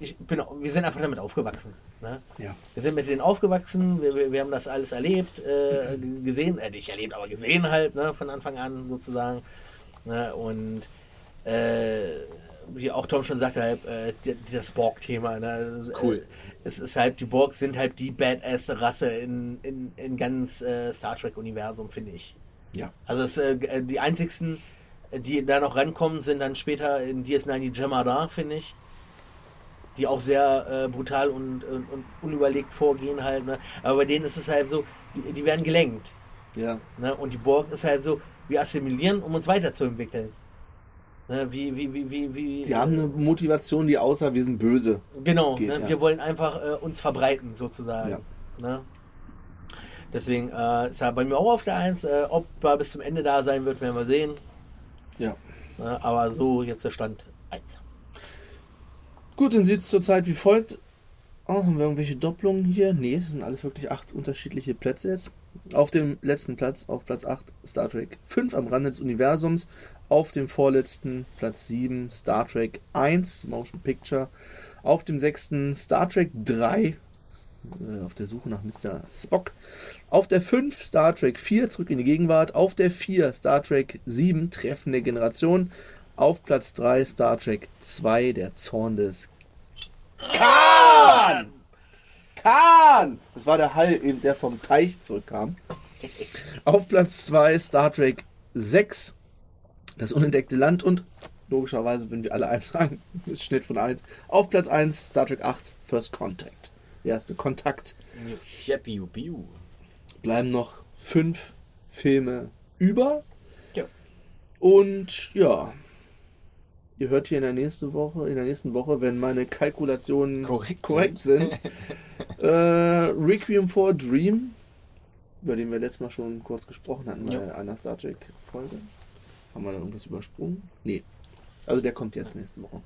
ich bin, wir sind einfach damit aufgewachsen. Ne? Ja. Wir sind mit denen aufgewachsen, wir, wir, wir haben das alles erlebt, äh, g- gesehen, äh, nicht erlebt, aber gesehen halt, ne, von Anfang an sozusagen. Ne, und äh, wie auch Tom schon sagte, halt, äh, das Borg-Thema. Ne, Cool. Äh, es ist halt, die Borgs sind halt die Badass-Rasse in, in, in ganz äh, Star Trek-Universum, finde ich. Ja. Also es, äh, die einzigsten, die da noch rankommen, sind dann später in DS9 die Jem'Hadar, finde ich. Die auch sehr äh, brutal und, und, und unüberlegt vorgehen halt. Ne? Aber bei denen ist es halt so, die, die werden gelenkt. Ja. Ne? Und die Borg ist halt so, wir assimilieren, um uns weiterzuentwickeln. Ne? Wie, wie, wie, wie, wie. Die haben eine Motivation, die außer wir sind böse. Genau, geht, ne? ja. wir wollen einfach äh, uns verbreiten, sozusagen. Ja. Ne? Deswegen äh, ist er bei mir auch auf der Eins. Äh, ob er bis zum Ende da sein wird, werden wir sehen. Ja. Ne? Aber so jetzt der Stand 1. Gut, dann sieht es zurzeit wie folgt. Oh, haben wir irgendwelche Doppelungen hier? Nee, es sind alles wirklich acht unterschiedliche Plätze jetzt. Auf dem letzten Platz, auf Platz 8, Star Trek 5 am Rande des Universums. Auf dem vorletzten Platz 7, Star Trek 1, Motion Picture. Auf dem sechsten, Star Trek 3, äh, auf der Suche nach Mr. Spock. Auf der 5, Star Trek 4, zurück in die Gegenwart. Auf der 4, Star Trek 7, Treffen der Generation. Auf Platz 3 Star Trek 2, der Zorn des Khan! Khan! Das war der Hall, eben, der vom Teich zurückkam. Auf Platz 2 Star Trek 6, das unentdeckte Land und logischerweise, wenn wir alle eins sagen, ist Schnitt von 1. Auf Platz 1 Star Trek 8, First Contact. Erste Kontakt. Jeppiu, piu. Bleiben noch fünf Filme über. Ja. Und ja, Ihr hört hier in der nächsten Woche, in der nächsten Woche, wenn meine Kalkulationen Korrekt korrekt, sind. sind, äh, Requiem for a Dream, über den wir letztes Mal schon kurz gesprochen hatten bei Ja. einer Star Trek Folge. Haben wir da irgendwas übersprungen? Nee. Also der kommt jetzt nächste Woche.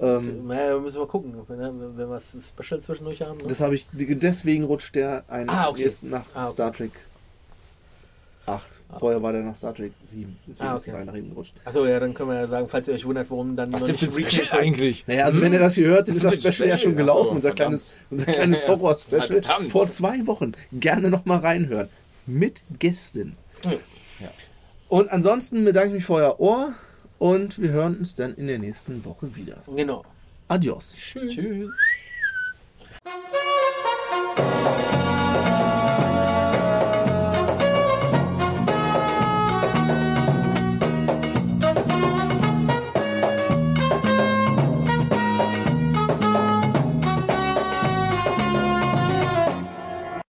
Ähm, naja, wir müssen mal gucken, wenn, wenn wir was Special zwischendurch haben. Ne? das habe ich, deswegen rutscht der ein Ah, okay. jetzt nach Ah, okay. Star Trek 8. Vorher war der nach Star Trek 7. Deswegen Ah, ist okay. es nach hinten gerutscht. Achso, ja, dann können wir ja sagen, falls ihr euch wundert, warum dann Was noch denn für ein Special eigentlich? Naja, also Hm? wenn ihr das hier hört, dann ist das ist ein Special ja schon Special. gelaufen, so, unser kleines, unser kleines Ja, ja. Horror-Special. Vor zwei Wochen. Gerne nochmal reinhören. Mit Gästen. Ja. Und ansonsten bedanke ich mich für euer Ohr und wir hören uns dann in der nächsten Woche wieder. Genau. Adios. Tschüss. Tschüss.